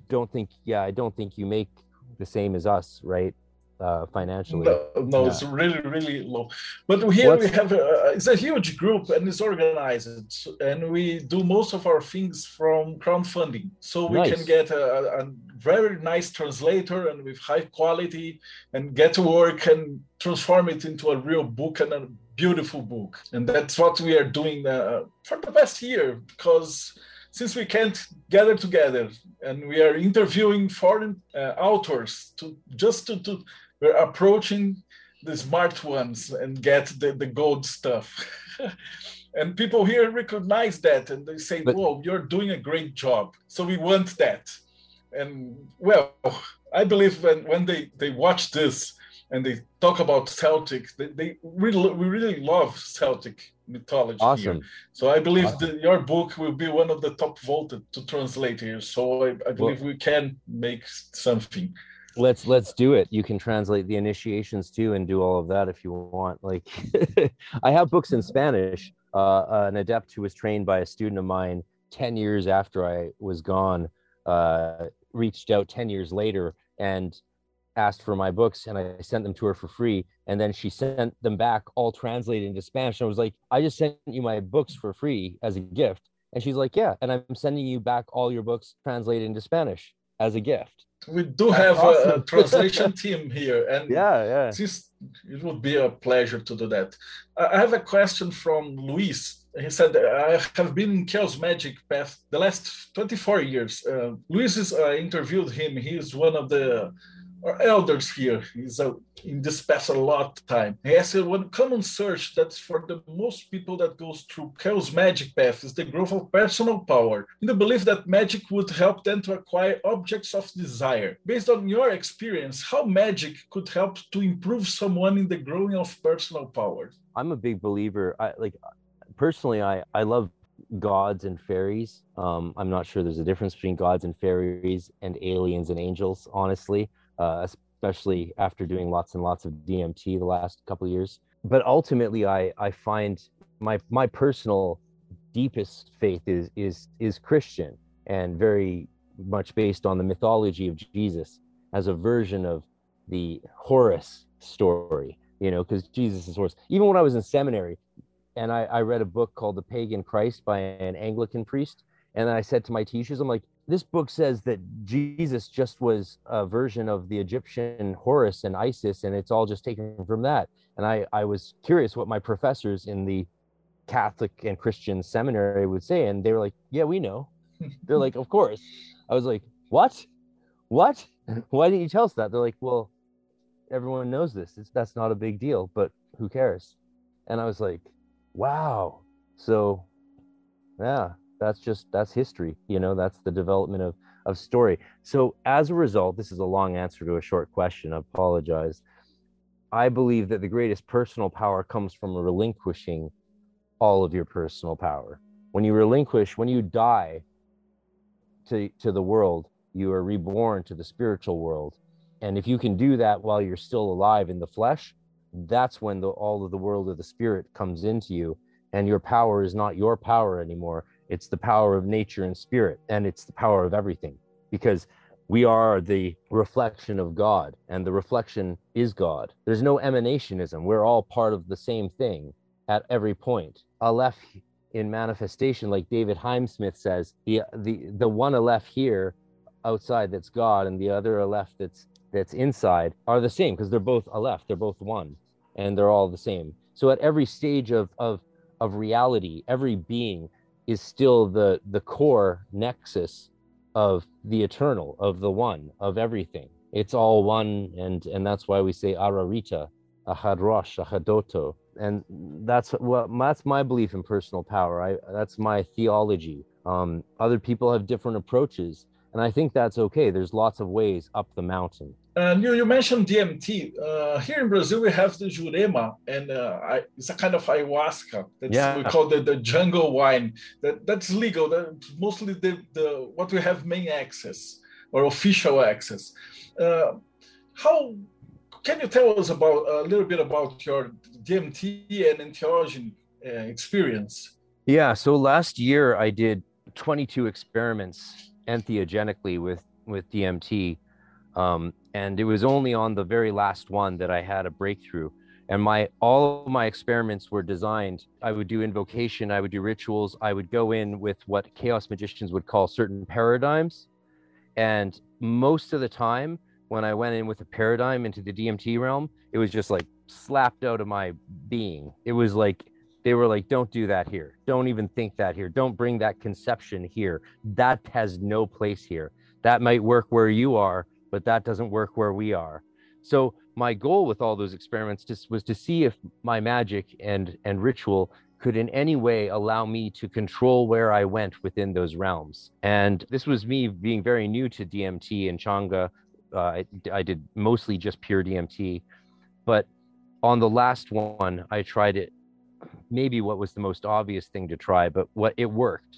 don't think, yeah, I don't think you make the same as us, right? Uh, financially. No, no yeah. it's really, really low. But here What's... we have a, it's a huge group and it's organized, and we do most of our things from crowdfunding. So we nice. can get a, a, very nice translator and with high quality, and get to work and transform it into a real book and a beautiful book. And that's what we are doing uh, for the past year because since we can't gather together and we are interviewing foreign uh, authors to just to, to we're approaching the smart ones and get the, the gold stuff. and people here recognize that and they say, but, Whoa, you're doing a great job. So we want that. And well, I believe when, when they, they watch this, and they talk about Celtic. They, they really, we really love Celtic mythology awesome. here. So I believe awesome. that your book will be one of the top voted to translate here. So I, I believe well, we can make something. Let's let's do it. You can translate the initiations too and do all of that if you want. Like I have books in Spanish. Uh, an adept who was trained by a student of mine 10 years after I was gone uh, reached out 10 years later and asked for my books and I sent them to her for free. And then she sent them back all translated into Spanish. I was like, I just sent you my books for free as a gift. And she's like, Yeah. And I'm sending you back all your books translated into Spanish as a gift. We do have awesome. a, a, translation team here. And yeah, yeah. Since it would be a pleasure to do that. I have a question from Luis he said, I have been in Chaos Magic path the last 24 years. Uh, Luis is, uh, interviewed him. He is one of the elders here is a, in this path a lot of time. He has one common search that's for the most people that goes through chaos magic path is the growth of personal power, in the belief that magic would help them to acquire objects of desire. Based on your experience, how magic could help to improve someone in the growing of personal power? I'm a big believer. I like personally, I I love gods and fairies. Um, I'm not sure there's a difference between gods and fairies and aliens and angels, honestly uh, especially after doing lots and lots of DMT the last couple years. But ultimately, I I find my my personal deepest faith is is is Christian and very much based on the mythology of Jesus as a version of the Horus story. You know, because Jesus is Horus. Even when I was in seminary, and I, I read a book called The Pagan Christ by an Anglican priest, and I said to my teachers, I'm like, this book says that Jesus just was a version of the Egyptian Horus and Isis, and it's all just taken from that. And I, I was curious what my professors in the Catholic and Christian seminary would say. And they were like, Yeah, we know. They're like, Of course. I was like, What? What? Why didn't you tell us that? They're like, Well, everyone knows this. It's, that's not a big deal, but who cares? And I was like, Wow. So, yeah, that's just that's history you know that's the development of of story so as a result this is a long answer to a short question i apologize i believe that the greatest personal power comes from relinquishing all of your personal power when you relinquish when you die to, to the world, you are reborn to the spiritual world. And if you can do that while you're still alive in the flesh, that's when the, all of the world of the spirit comes into you. And your power is not your power anymore. It's the power of nature and spirit. And it's the power of everything because we are the reflection of God, and the reflection is God. There's no emanationism. We're all part of the same thing at every point. Aleph in manifestation, like David Chaim Smith says, the the the one Aleph here outside that's God, and the other Aleph that's that's inside are the same because they're both Aleph. They're both one, and they're all the same. So at every stage of of of reality, every being is still the the core nexus of the eternal, of the one, of everything. It's all one, and and that's why we say Ararita, Ahad Rosh, Ahadoto, and that's what that's my belief in personal power. I that's my theology. Um, other people have different approaches, and I think that's okay. There's lots of ways up the mountain. And you, you mentioned DMT. Uh, here in Brazil, we have the Jurema, and uh, I, it's a kind of ayahuasca. That's yeah. we call the, the jungle wine. That that's legal. That's mostly the, the what we have main access or official access. Uh, how can you tell us about a little bit about your DMT and entheogen uh, experience? Yeah. So last year I did 22 experiments entheogenically with with DMT. Um, and it was only on the very last one that I had a breakthrough. And my all of my experiments were designed. I would do invocation, I would do rituals, I would go in with what chaos magicians would call certain paradigms. And most of the time, when I went in with a paradigm into the DMT realm, it was just like slapped out of my being. It was like they were like, don't do that here. Don't even think that here. Don't bring that conception here. That has no place here. That might work where you are, but that doesn't work where we are. So my goal with all those experiments just was to see if my magic and and ritual could in any way allow me to control where I went within those realms. And this was me being very new to DMT and Changa. Uh, I, I did mostly just pure DMT, but on the last one, I tried it. Maybe what was the most obvious thing to try, but what it worked,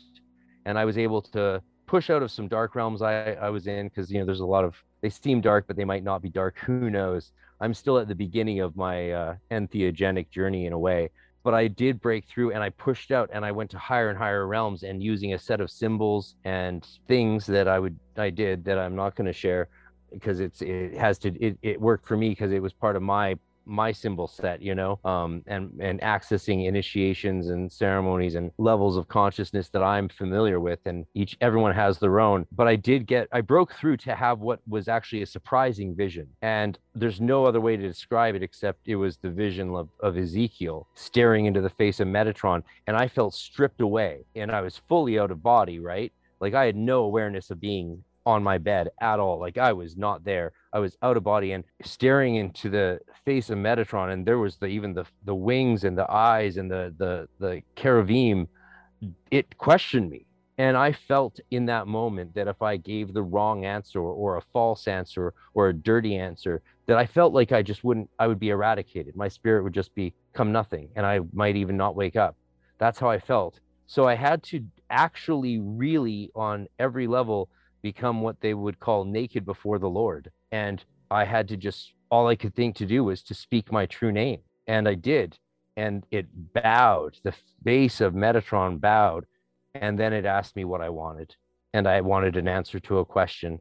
and I was able to push out of some dark realms I, I was in because you know there's a lot of they seem dark but they might not be dark. Who knows? I'm still at the beginning of my uh, entheogenic journey in a way but i did break through and i pushed out and i went to higher and higher realms and using a set of symbols and things that i would i did that i'm not going to share because it's it has to it, it worked for me because it was part of my my symbol set you know um, and and accessing initiations and ceremonies and levels of consciousness that i'm familiar with and each everyone has their own. But i did get i broke through to have what was actually a surprising vision. And there's no other way to describe it except it was the vision of, of ezekiel staring into the face of metatron. And i felt stripped away and i was fully out of body right? Like i had no awareness of being on my bed at all. Like I was not there. I was out of body and staring into the face of Metatron, and there was the even the the wings and the eyes and the the the cherubim. It questioned me, and I felt in that moment that if I gave the wrong answer or, or a false answer or a dirty answer, that I felt like I just wouldn't. I would be eradicated. My spirit would just become nothing, and I might even not wake up. That's how I felt. So I had to actually, really, on every level become what they would call naked before the Lord. And I had to just, all I could think to do was to speak my true name. And I did. And it bowed, the face of Metatron bowed. And then it asked me what I wanted. And I wanted an answer to a question.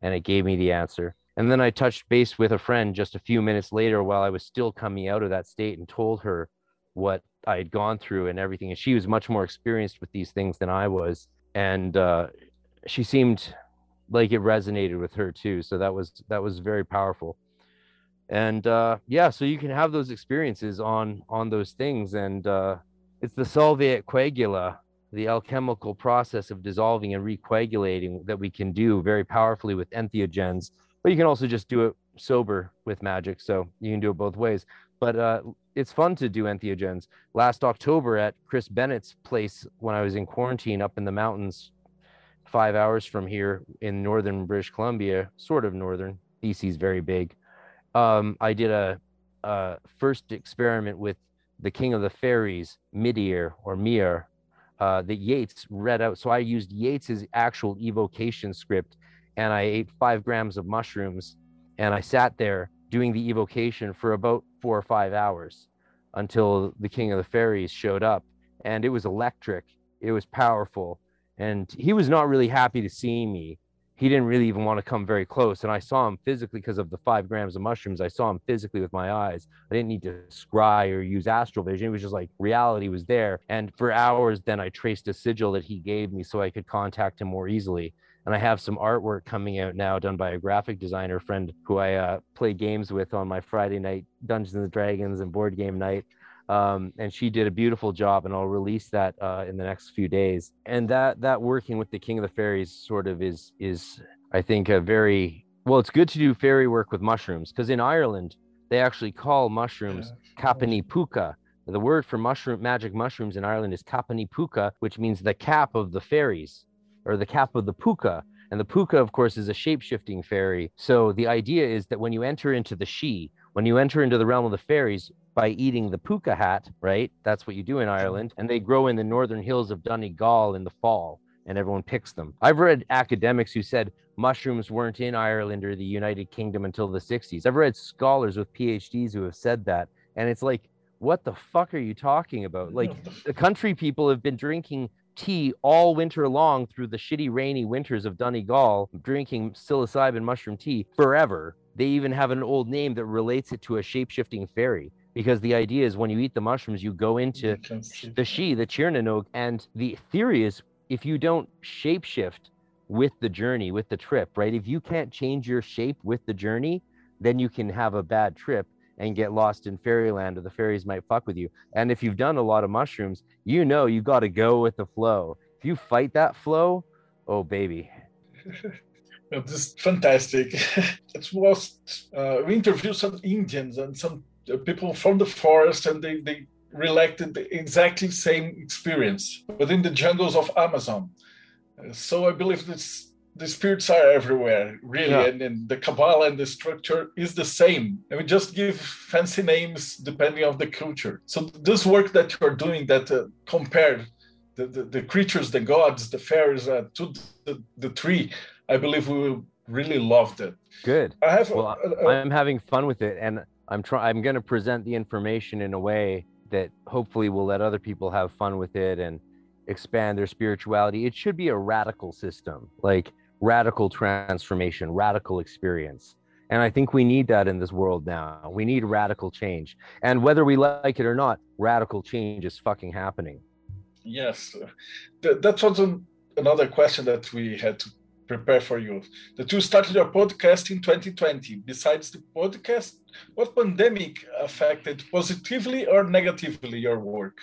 And it gave me the answer. And then I touched base with a friend just a few minutes later while I was still coming out of that state and told her what I had gone through and everything. And she was much more experienced with these things than I was. And uh, she seemed like it resonated with her too. So that was that was very powerful. And uh, yeah, so you can have those experiences on on those things, and uh, it's the solve et coagula, the alchemical process of dissolving and recoagulating that we can do very powerfully with entheogens. But you can also just do it sober with magic, so you can do it both ways. But uh, it's fun to do entheogens. Last October at Chris Bennett's place when I was in quarantine up in the mountains five hours from here in northern British Columbia, sort of northern. BC is very big. Um, I did a, a, first experiment with the king of the fairies, Midir or Mir, uh, that Yeats read out. So I used Yeats's actual evocation script, and I ate five grams of mushrooms, and I sat there doing the evocation for about four or five hours until the King of the Fairies showed up, and it was electric. It was powerful, and he was not really happy to see me he didn't really even want to come very close. And I saw him physically because of the five grams of mushrooms. I saw him physically with my eyes. I didn't need to scry or use astral vision. It was just like reality was there. And for hours, then I traced a sigil that he gave me so I could contact him more easily. And I have some artwork coming out now done by a graphic designer friend who I uh, play games with on my Friday night Dungeons and Dragons and board game night um, and she did a beautiful job and i'll release that uh, in the next few days. And that that working with the king of the fairies sort of is is i think a very well it's good to do fairy work with mushrooms because in ireland they actually call mushrooms kapani puka. The word for mushroom magic mushrooms in ireland is kapani puka which means the cap of the fairies or the cap of the puka. And the puka of course is a shape-shifting fairy. So the idea is that when you enter into the she when you enter into the realm of the fairies by eating the puka hat, right? That's what you do in Ireland. And they grow in the northern hills of Donegal in the fall, and everyone picks them. I've read academics who said mushrooms weren't in Ireland or the United Kingdom until the 60s. I've read scholars with PhDs who have said that. And it's like, what the fuck are you talking about? Like, the country people have been drinking tea all winter long through the shitty rainy winters of Donegal, drinking psilocybin mushroom tea forever. They even have an old name that relates it to a shape shifting fairy because the idea is when you eat the mushrooms, you go into the she, the Tír na nÓg. And the theory is if you don't shapeshift with the journey, with the trip, right? If you can't change your shape with the journey, then you can have a bad trip and get lost in fairyland or the fairies might fuck with you. And if you've done a lot of mushrooms, you know you got to go with the flow. If you fight that flow, oh baby. this is fantastic. it was uh, we interviewed some Indians and some people from the forest and they, they related the exactly same experience within the jungles of Amazon. So I believe this the spirits are everywhere, really, yeah. and, and, the Kabbalah and the structure is the same. And we just give fancy names depending on the culture. So this work that you are doing that uh, compared the, the, the, creatures, the gods, the fairies uh, to the, the tree, I believe we will really love that. Good. I have. Well, a, a, I'm having fun with it, and I'm trying. I'm going to present the information in a way that hopefully will let other people have fun with it and expand their spirituality. It should be a radical system, like radical transformation, radical experience. And I think we need that in this world now. We need radical change. And whether we like it or not, radical change is fucking happening. Yes. That was another question that we had to prepare for you. The two started your podcast in 2020. Besides the podcast, what pandemic affected positively or negatively your work?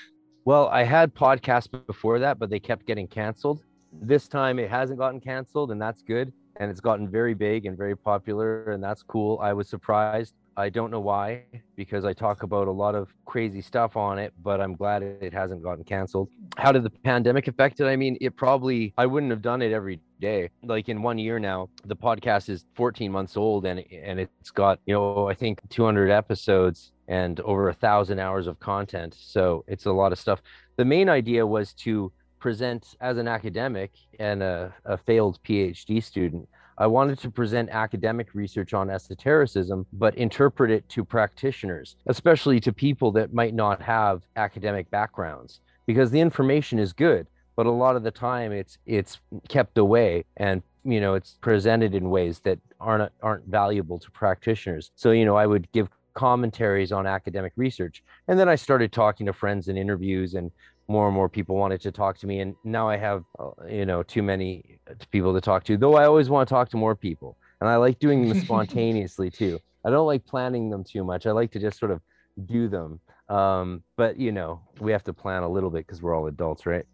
Well, I had podcasts before that, but they kept getting canceled. This time it hasn't gotten canceled, and that's good. And it's gotten very big and very popular, and that's cool. I was surprised. I don't know why, because I talk about a lot of crazy stuff on it, but I'm glad it hasn't gotten canceled. How did the pandemic affect it? I mean, it probably, I wouldn't have done it every day. Like in one year now, the podcast is 14 months old and, and it's got, you know, I think 200 episodes and over a thousand hours of content. So it's a lot of stuff. The main idea was to present as an academic and a, a failed PhD student I wanted to present academic research on esotericism, but interpret it to practitioners, especially to people that might not have academic backgrounds, because the information is good, but a lot of the time it's it's kept away and you know it's presented in ways that aren't aren't valuable to practitioners. So you know I would give commentaries on academic research, and then I started talking to friends in interviews and more and more people wanted to talk to me and now i have uh, you know too many people to talk to though i always want to talk to more people and i like doing them spontaneously too. I don't like planning them too much i like to just sort of do them um, but you know we have to plan a little bit because we're all adults right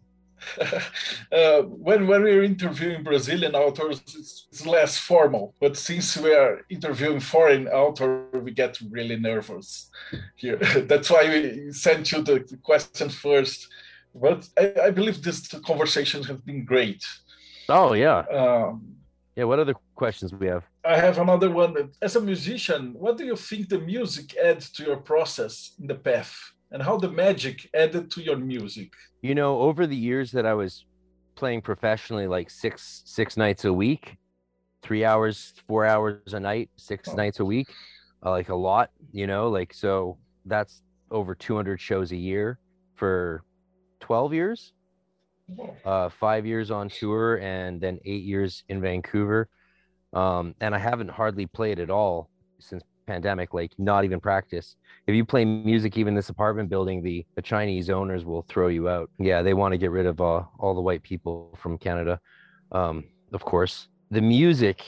uh, when when we're interviewing Brazilian authors, it's, it's, less formal. But since we are interviewing foreign author, we get really nervous here. That's why we sent you the, question first. But I, I, believe this conversation has been great. Oh yeah. Um, yeah. What other questions we have? I have another one. As a musician, what do you think the music adds to your process in the path? And how the magic added to your music? You know, over the years that I was playing professionally, like six six nights a week, three hours, four hours a night, six oh. nights a week, uh, like a lot. You know, like so that's over 200 shows a year for 12 years. Uh, five years on tour and then eight years in Vancouver. Um, and I haven't hardly played at all since pandemic, like not even practice. If you play music, even this apartment building, the, the Chinese owners will throw you out. Yeah, they want to get rid of uh, all the white people from Canada, um, of course. The music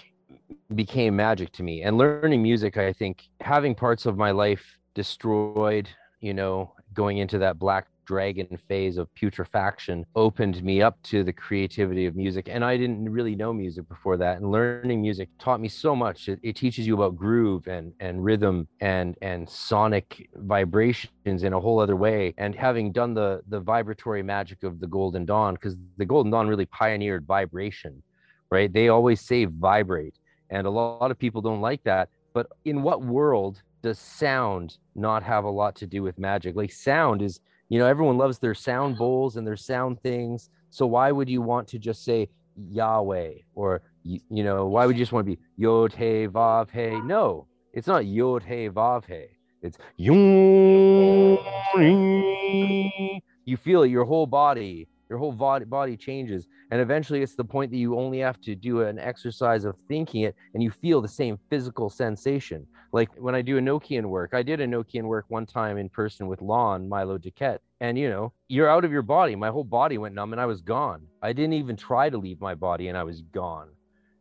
became magic to me. And learning music, I think, having parts of my life destroyed, you know, going into that black dragon phase of putrefaction opened me up to the creativity of music. And i didn't really know music before that. And learning music taught me so much. It, it, teaches you about groove and and rhythm and and sonic vibrations in a whole other way. And having done the the vibratory magic of the golden dawn because the golden dawn really pioneered vibration right? They always say vibrate. And a lot of people don't like that. But in what world does sound not have a lot to do with magic? Like sound is you know everyone loves their sound bowls and their sound things. So why would you want to just say yahweh or you, you know why would you just want to be yod hey vav hey no it's not yod hey vav hey it's Yun. you feel it your whole body your whole body changes and eventually it's the point that you only have to do an exercise of thinking it and you feel the same physical sensation like when I do Enochian work, I did Enochian work one time in person with Lon, Milo DuQuette. And you know, you're out of your body. My whole body went numb and I was gone. I didn't even try to leave my body and I was gone.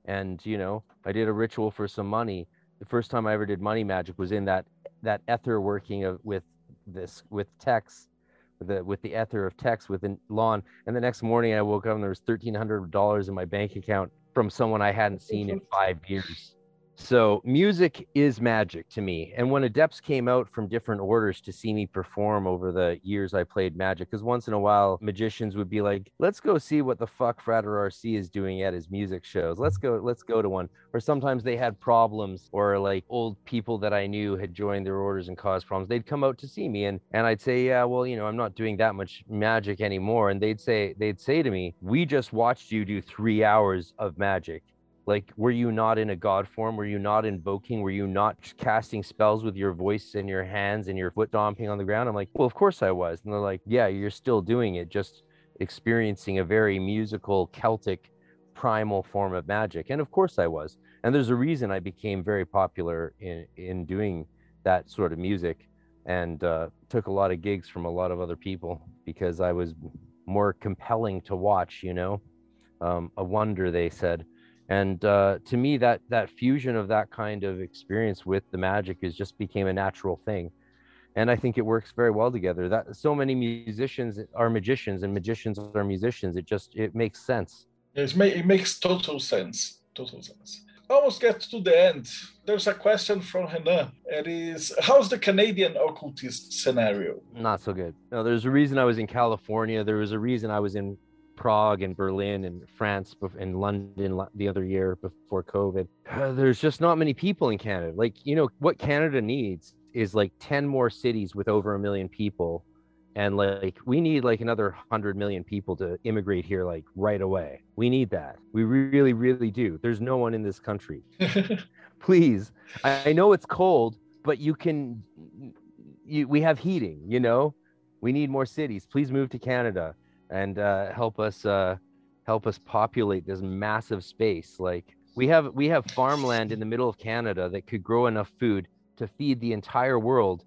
And you know, I did a ritual for some money. The first time I ever did money magic was in that that ether working of with this with TEX the with the ether of TEX with Lon. And the next morning I woke up and there was thirteen hundred dollars in my bank account from someone I hadn't seen in five years. So music is magic to me. And when adepts came out from different orders to see me perform over the years I played magic, because once in a while magicians would be like, let's go see what the fuck Frater RC is doing at his music shows. Let's go, let's go to one. Or sometimes they had problems or like old people that I knew had joined their orders and caused problems. They'd come out to see me and and I'd say, Yeah, well, you know, I'm not doing that much magic anymore. And they'd say, they'd say to me, We just watched you do three hours of magic like were you not in a god form? Were you not invoking? Were you not casting spells with your voice and your hands and your foot stomping on the ground? I'm like well of course i was. And they're like yeah you're still doing it just experiencing a very musical celtic primal form of magic. And of course i was. And there's a reason i became very popular in in doing that sort of music and uh, took a lot of gigs from a lot of other people because i was more compelling to watch you know? Um, a wonder they said and uh, to me that that fusion of that kind of experience with the magic is just became a natural thing and i think it works very well together that so many musicians are magicians and magicians are musicians it just it makes sense it makes total sense total sense almost get to the end there's a question from Renan. It is how's the Canadian occultist scenario? Not so good. No, there's a reason I was in California. There was a reason I was in Prague and Berlin and France and London the other year before COVID. Uh, there's just not many people in Canada. Like, you know, what Canada needs is like 10 more cities with over a million people. And like, we need like another 100 million people to immigrate here, like right away. We need that. We really, really do. There's no one in this country. Please. I know it's cold, but you can, you, we have heating, you know? We need more cities. Please move to Canada and uh, help us uh, help us populate this massive space. Like we have we have farmland in the middle of Canada that could grow enough food to feed the entire world,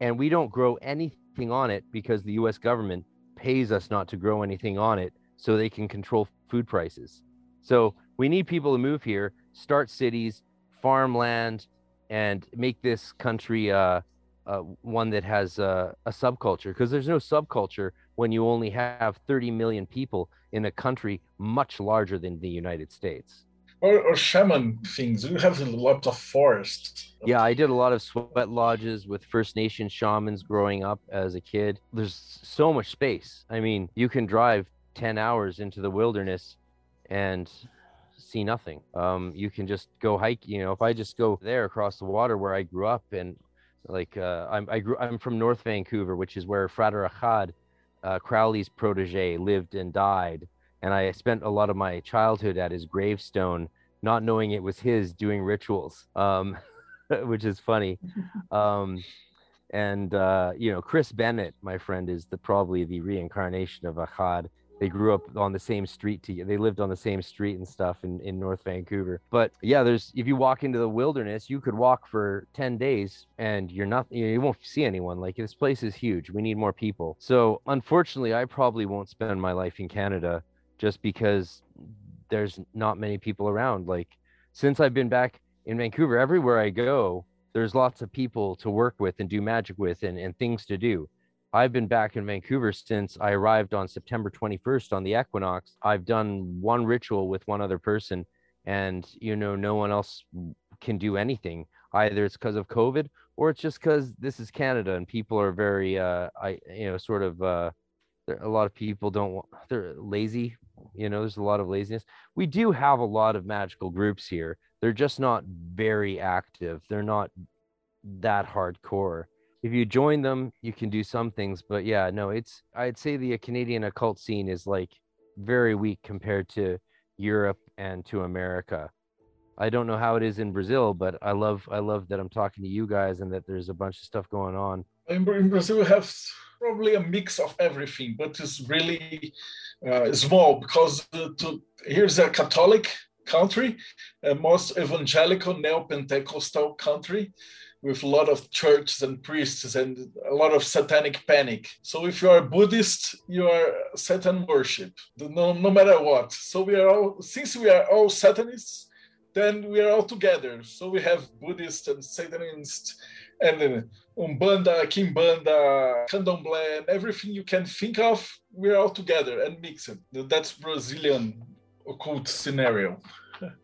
and we don't grow anything on it because the U.S. government pays us not to grow anything on it so they can control food prices. So we need people to move here, start cities, farmland, and make this country uh, uh, one that has uh, a subculture because there's no subculture when you only have 30 million people in a country much larger than the United States. Or, or shaman things. You have a lot of forest. Yeah, I did a lot of sweat lodges with First Nation shamans growing up as a kid. There's so much space. I mean, you can drive 10 hours into the wilderness and see nothing. Um, you can just go hike. You know, if I just go there across the water where I grew up and Like uh, I'm I grew I'm from North Vancouver, which is where Frater Achad, uh, Crowley's protege, lived and died. And I spent a lot of my childhood at his gravestone, not knowing it was his, doing rituals, um, which is funny. Um, and uh, you know, Chris Bennett, my friend, is the probably the reincarnation of Achad they grew up on the same street to they lived on the same street and stuff in, in north vancouver. But yeah there's if you walk into the wilderness you could walk for 10 days and you're not you won't see anyone. Like this place is huge. We need more people. So unfortunately i probably won't spend my life in canada just because there's not many people around. Like since i've been back in vancouver everywhere i go there's lots of people to work with and do magic with and, and things to do I've been back in Vancouver since I arrived on September 21st on the equinox. I've done one ritual with one other person, and you know, no one else can do anything. Either it's because of COVID or it's just because this is Canada and people are very, uh, I, you know, sort of, uh, a lot of people don't want, they're lazy. You know, there's a lot of laziness. We do have a lot of magical groups here. They're just not very active. They're not that hardcore if you join them, you can do some things. But yeah, no, it's I'd say the Canadian occult scene is like very weak compared to Europe and to America. I don't know how it is in Brazil, but I love I love that I'm talking to you guys and that there's a bunch of stuff going on. In, in Brazil, we have probably a mix of everything, but it's really uh, small because uh, to, here's a Catholic country, a most evangelical neo-Pentecostal country with a lot of churches and priests and a lot of satanic panic. So if you are Buddhist, you are Satan worship, no, no matter what. So we are all, since we are all Satanists, then we are all together. So we have Buddhist and Satanist and uh, Umbanda, Kimbanda, Candomblé, and everything you can think of, we're all together and mixed. That's Brazilian occult scenario.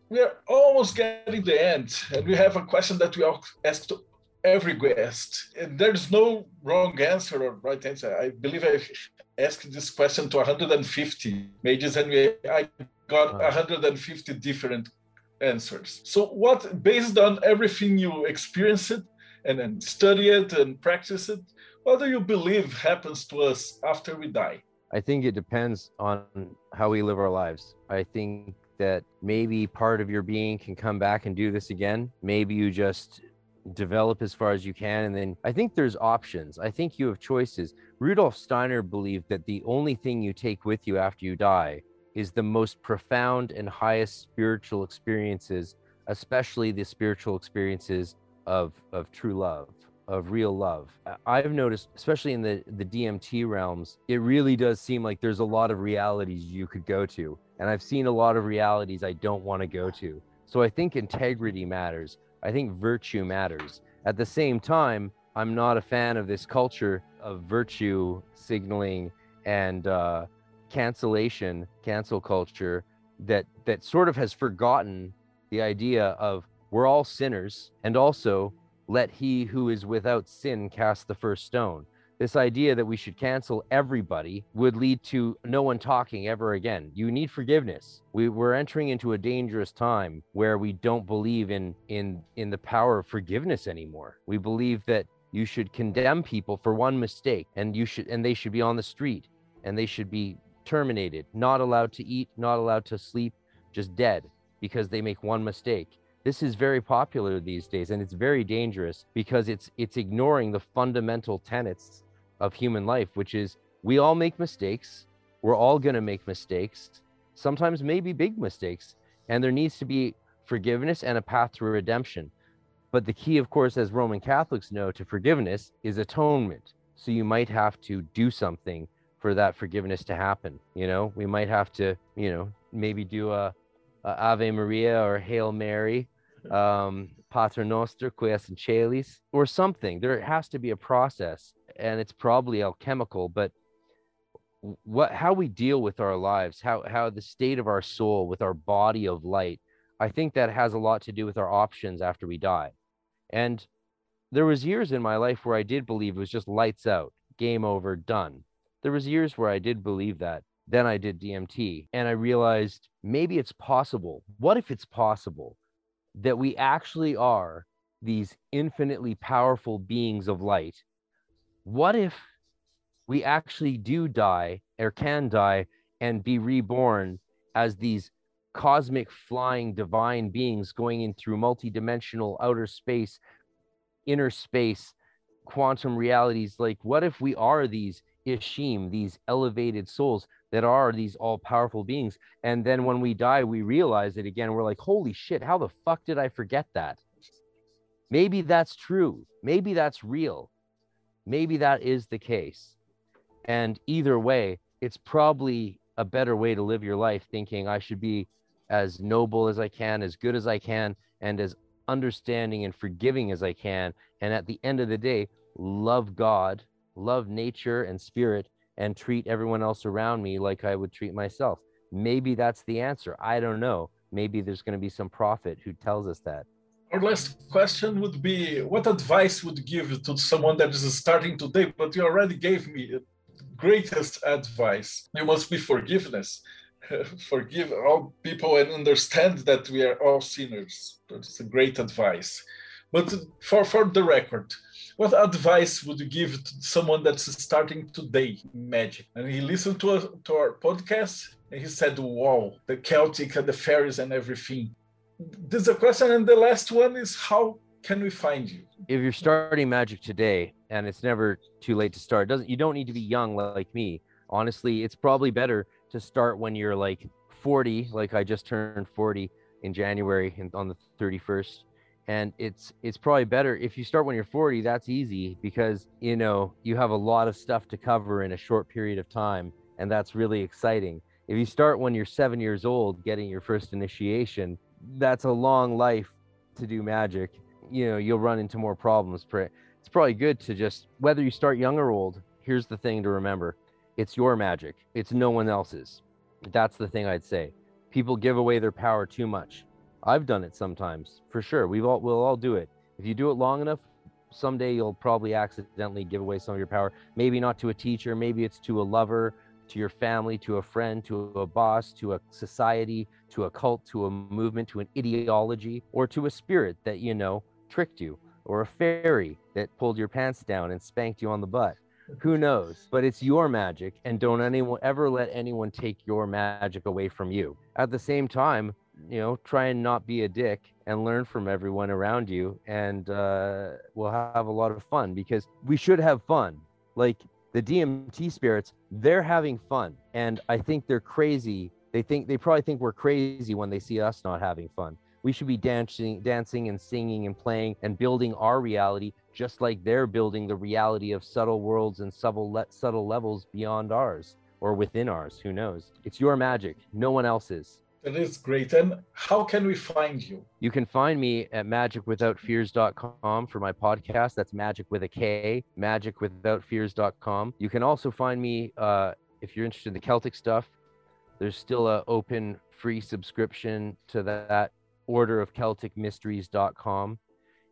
We are almost getting the end, and we have a question that we ask to every guest. And there's no wrong answer or right answer. I believe I asked this question to 150 mages, and we, I got 150 different answers. So, what, based on everything you experienced and, and study it and practice it, what do you believe happens to us after we die? I think it depends on how we live our lives. I think that maybe part of your being can come back and do this again. Maybe you just develop as far as you can. And then I think there's options. I think you have choices. Rudolf Steiner believed that the only thing you take with you after you die is the most profound and highest spiritual experiences, especially the spiritual experiences of, of true love of real love. I've noticed, especially in the, the DMT realms, it really does seem like there's a lot of realities you could go to. And I've seen a lot of realities I don't want to go to. So I think integrity matters. I think virtue matters. At the same time, I'm not a fan of this culture of virtue signaling and uh, cancellation, cancel culture that that sort of has forgotten the idea of we're all sinners and also let he who is without sin cast the first stone. This idea that we should cancel everybody would lead to no one talking ever again. You need forgiveness. We, we're entering into a dangerous time where we don't believe in in in the power of forgiveness anymore. We believe that you should condemn people for one mistake and you should and they should be on the street and they should be terminated, not allowed to eat, not allowed to sleep, just dead because they make one mistake this is very popular these days and it's very dangerous because it's it's ignoring the fundamental tenets of human life which is we all make mistakes. We're all going to make mistakes sometimes maybe big mistakes and there needs to be forgiveness and a path to redemption. But the key of course as roman catholics know to forgiveness is atonement. So you might have to do something for that forgiveness to happen you know? We might have to you know maybe do a, a ave maria or hail mary um, Pater Noster, qui es in caelis, or something. There has to be a process, and it's probably alchemical, but what how we deal with our lives, how how the state of our soul with our body of light, I think that has a lot to do with our options after we die. And there was years in my life where I did believe it was just lights out, game over, done. There was years where I did believe that. Then I did DMT and I realized maybe it's possible. What if it's possible? That we actually are these infinitely powerful beings of light, what if we actually do die or can die and be reborn as these cosmic flying divine beings going in through multidimensional outer space, inner space, quantum realities? Like, what if we are these Ishim, these elevated souls that are these all powerful beings? And then when we die, we realize it again. We're like, holy shit, how the fuck did I forget that? Maybe that's true. Maybe that's real. Maybe that is the case. And either way, it's probably a better way to live your life thinking I should be as noble as I can, as good as I can, and as understanding and forgiving as I can. And at the end of the day, love God, love nature and spirit, and treat everyone else around me like I would treat myself. Maybe that's the answer. I don't know. Maybe there's going to be some prophet who tells us that. Our last question would be What advice would you give to someone that is starting today? But you already gave me the greatest advice. You must be forgiveness. Forgive all people and understand that we are all sinners. That's a great advice. But for, for the record, what advice would you give to someone that's starting today in magic? And he listened to, a, to our podcast and he said, Wow, the Celtic and the fairies and everything. This is a question. And the last one is how can we find you? If you're starting magic today, and it's never too late to start, doesn't you don't need to be young like me. Honestly, it's probably better to start when you're like 40, like I just turned 40 in January and on the 31st. And it's it's probably better if you start when you're 40, that's easy because you know you have a lot of stuff to cover in a short period of time, and that's really exciting. If you start when you're seven years old getting your first initiation, that's a long life to do magic. You know, you'll run into more problems. It's probably good to just, whether you start young or old, here's the thing to remember it's your magic, it's no one else's. That's the thing I'd say. People give away their power too much. I've done it sometimes, for sure. We've all, we'll all do it. If you do it long enough, someday you'll probably accidentally give away some of your power. Maybe not to a teacher, maybe it's to a lover, to your family, to a friend, to a boss, to a society, to a cult, to a movement, to an ideology, or to a spirit that, you know, tricked you, or a fairy that pulled your pants down and spanked you on the butt. Who knows? But it's your magic, and don't anyone ever let anyone take your magic away from you. At the same time, you know, try and not be a dick and learn from everyone around you, and uh, we'll have a lot of fun because we should have fun. Like the DMT spirits, they're having fun. And I think they're crazy. They think they probably think we're crazy when they see us not having fun. We should be dancing, dancing and singing and playing and building our reality just like they're building the reality of subtle worlds and subtle le- subtle levels beyond ours or within ours. Who knows? It's your magic, no one else's. That is great. And how can we find you? You can find me at magickwithoutfears.com for my podcast. That's magic with a K, magickwithoutfears.com. You can also find me uh, if you're interested in the Celtic stuff. There's still a open free subscription to that order of Celtic mysteries.com.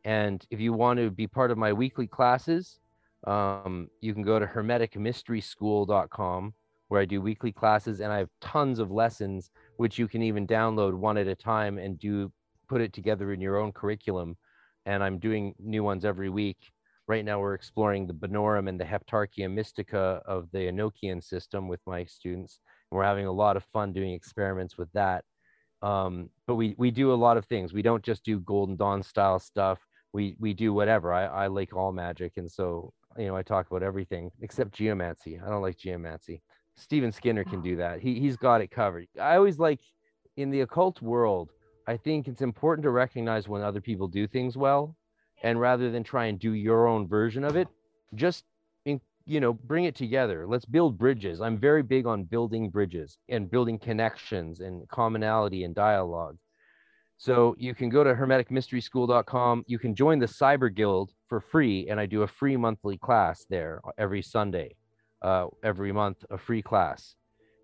And if you want to be part of my weekly classes, um, you can go to hermeticmysteryschool.com where I do weekly classes and I have tons of lessons which you can even download one at a time and do put it together in your own curriculum. And I'm doing new ones every week. Right now, we're exploring the Bonorum and the Heptarchia Mystica of the Enochian system with my students. And we're having a lot of fun doing experiments with that. Um, but we, we do a lot of things. We don't just do Golden Dawn style stuff. We, we do whatever. I, I like all magic. And so, you know, I talk about everything except geomancy. I don't like geomancy. Stephen Skinner can do that. He he's got it covered. I always like in the occult world, I think it's important to recognize when other people do things well and rather than try and do your own version of it, just in, you know, bring it together. Let's build bridges. I'm very big on building bridges and building connections and commonality and dialogue. So you can go to hermeticmysteryschool.com. You can join the Cyber Guild for free, and I do a free monthly class there every Sunday uh, every month, a free class.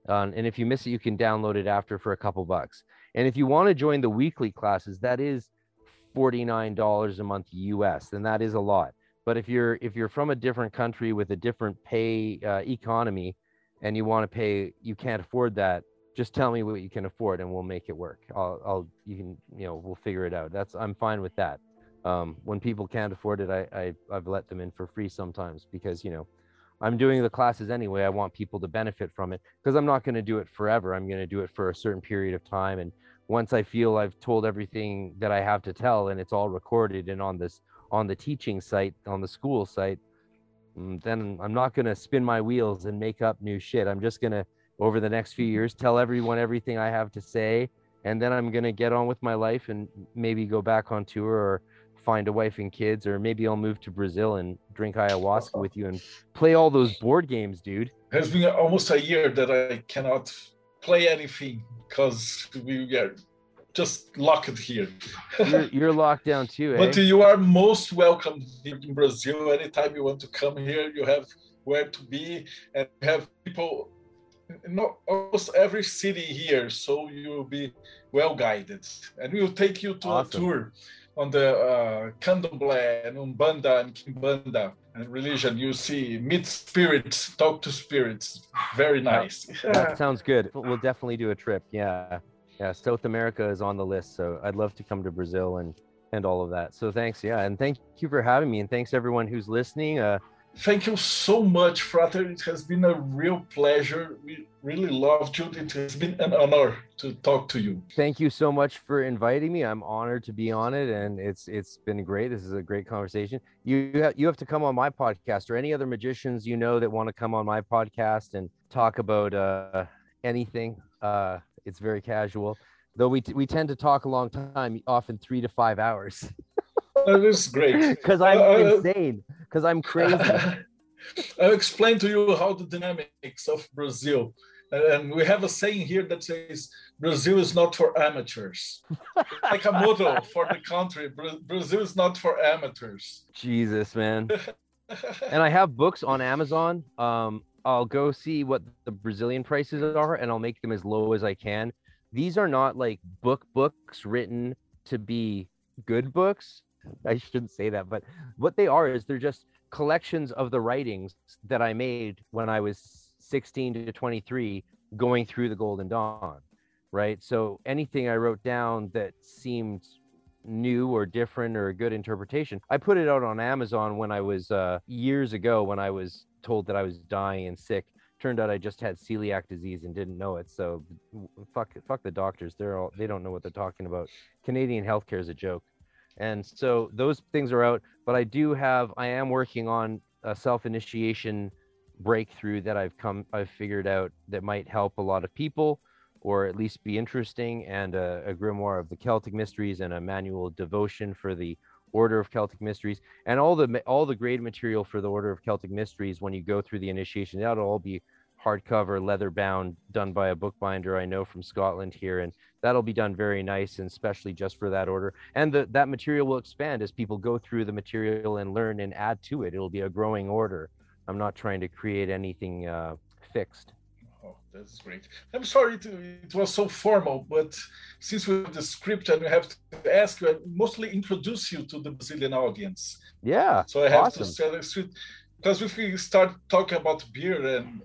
Um, and if you miss it, you can download it after for a couple bucks. And if you want to join the weekly classes, that is $49 a month US, and that is a lot. But if you're if you're from a different country with a different pay uh, economy, and you want to pay, you can't afford that. Just tell me what you can afford, and we'll make it work. I'll, I'll, you can, you know, we'll figure it out. That's I'm fine with that. Um, when people can't afford it, I, I I've let them in for free sometimes because you know I'm doing the classes anyway. I want people to benefit from it because I'm not going to do it forever. I'm going to do it for a certain period of time. And once I feel I've told everything that I have to tell and it's all recorded and on this on the teaching site on the school site, mm, then I'm not going to spin my wheels and make up new shit. I'm just going to over the next few years tell everyone everything I have to say and then I'm going to get on with my life and maybe go back on tour or find a wife and kids, or maybe I'll move to Brazil and drink ayahuasca with you and play all those board games, dude. It has been almost a year that I cannot play anything because we are just locked here. you're, you're, locked down too, eh? But you are most welcome in Brazil. Anytime you want to come here, you have where to be and have people in almost every city here, so you'll be well guided, and we'll take you to awesome. a tour on the uh, candomblé and umbanda and kimbanda and religion you see meet spirits talk to spirits. Very nice. That sounds good. We'll definitely do a trip. Yeah. Yeah south america is on the list so i'd love to come to brazil and and all of that. So thanks. Yeah and thank you for having me and thanks everyone who's listening. Uh Thank you so much, Frater. It has been a real pleasure. We really loved you. It has been an honor to talk to you. Thank you so much for inviting me. I'm honored to be on it, and it's it's been great. This is a great conversation. You have, you have to come on my podcast, or any other magicians you know that want to come on my podcast and talk about uh, anything. Uh, it's very casual, though we t- we tend to talk a long time, often three to five hours. that is great because I'm uh, uh, insane. Because I'm crazy. I'll explain to you how the dynamics of Brazil. And we have a saying here that says Brazil is not for amateurs. like a motto for the country. Brazil is not for amateurs. Jesus, man. and I have books on Amazon. Um, I'll go see what the Brazilian prices are and I'll make them as low as I can. These are not like book books written to be good books. I shouldn't say that, but what they are is they're just collections of the writings that I made when I was 16 to 23 going through the Golden Dawn, right? So anything I wrote down that seemed new or different or a good interpretation, I put it out on Amazon when I was uh, years ago when I was told that I was dying and sick. Turned out I just had celiac disease and didn't know it. So fuck, fuck the doctors. They're all they don't know what they're talking about. Canadian healthcare is a joke and so those things are out but i do have i am working on a self-initiation breakthrough that i've come i've figured out that might help a lot of people or at least be interesting and a, a grimoire of the celtic mysteries and a manual devotion for the order of celtic mysteries. And all the all the grade material for the order of celtic mysteries when you go through the initiation that'll all be hardcover, leather bound, done by a bookbinder I know from Scotland here, and that'll be done very nice and especially just for that order. And the, that material will expand as people go through the material and learn and add to it. It'll be a growing order. I'm not trying to create anything uh, fixed. Oh, that's great. I'm sorry to, it was so formal, but since we have the script and we have to ask you, I mostly introduce you to the Brazilian audience. Yeah. So I have awesome. to because if we start talking about beer and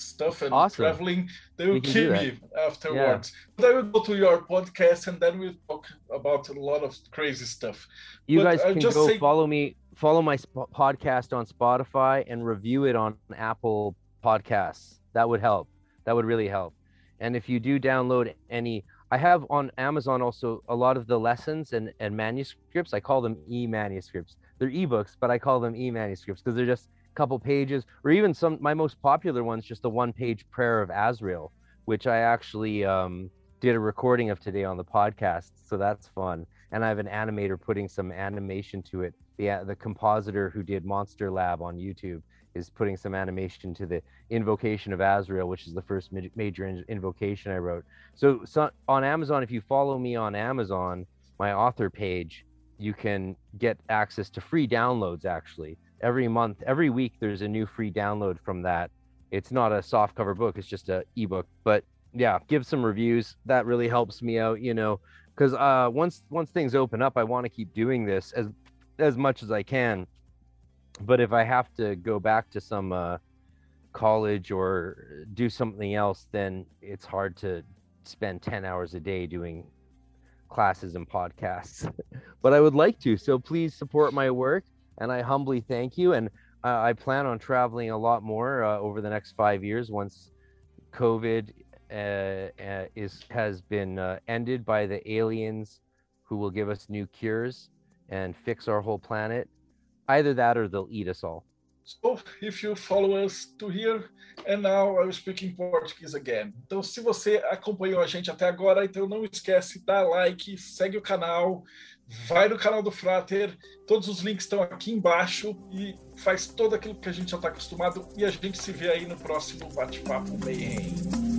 stuff and awesome. traveling, they will kill me afterwards. Yeah. But I will go to your podcast and then we'll talk about a lot of crazy stuff. You but guys can go say... follow me, follow my sp- podcast on Spotify and review it on Apple Podcasts. That would help. That would really help. And if you do download any, I have on Amazon also a lot of the lessons and, and manuscripts. I call them e manuscripts. They're ebooks, but I call them e manuscripts because they're just couple pages, or even some my most popular ones, just the one page prayer of Azrael, which I actually um, did a recording of today on the podcast. So that's fun. And I have an animator putting some animation to it. The uh, the compositor who did Monster Lab on YouTube is putting some animation to the invocation of Azrael, which is the first major invocation I wrote. So, so on Amazon, if you follow me on Amazon, my author page, you can get access to free downloads actually every month, every week, there's a new free download from that. It's not a soft cover book; it's just a ebook. But yeah, give some reviews. That really helps me out, you know, because uh, once once things open up, I want to keep doing this as as much as I can. But if I have to go back to some uh, college or do something else, then it's hard to spend 10 hours a day doing classes and podcasts, but I would like to. So please support my work, and I humbly thank you. And uh, I plan on traveling a lot more uh, over the next five years once COVID uh, uh is has been uh, ended by the aliens who will give us new cures and fix our whole planet. Either that or they'll eat us all. So, if you follow us to here, and now I'm speaking Portuguese again. Então, se você acompanhou a gente até agora, então não esquece, dá like, segue o canal, vai no canal do Frater, todos os links estão aqui embaixo e faz todo aquilo que a gente já está acostumado e a gente se vê aí no próximo bate-papo Mayhem.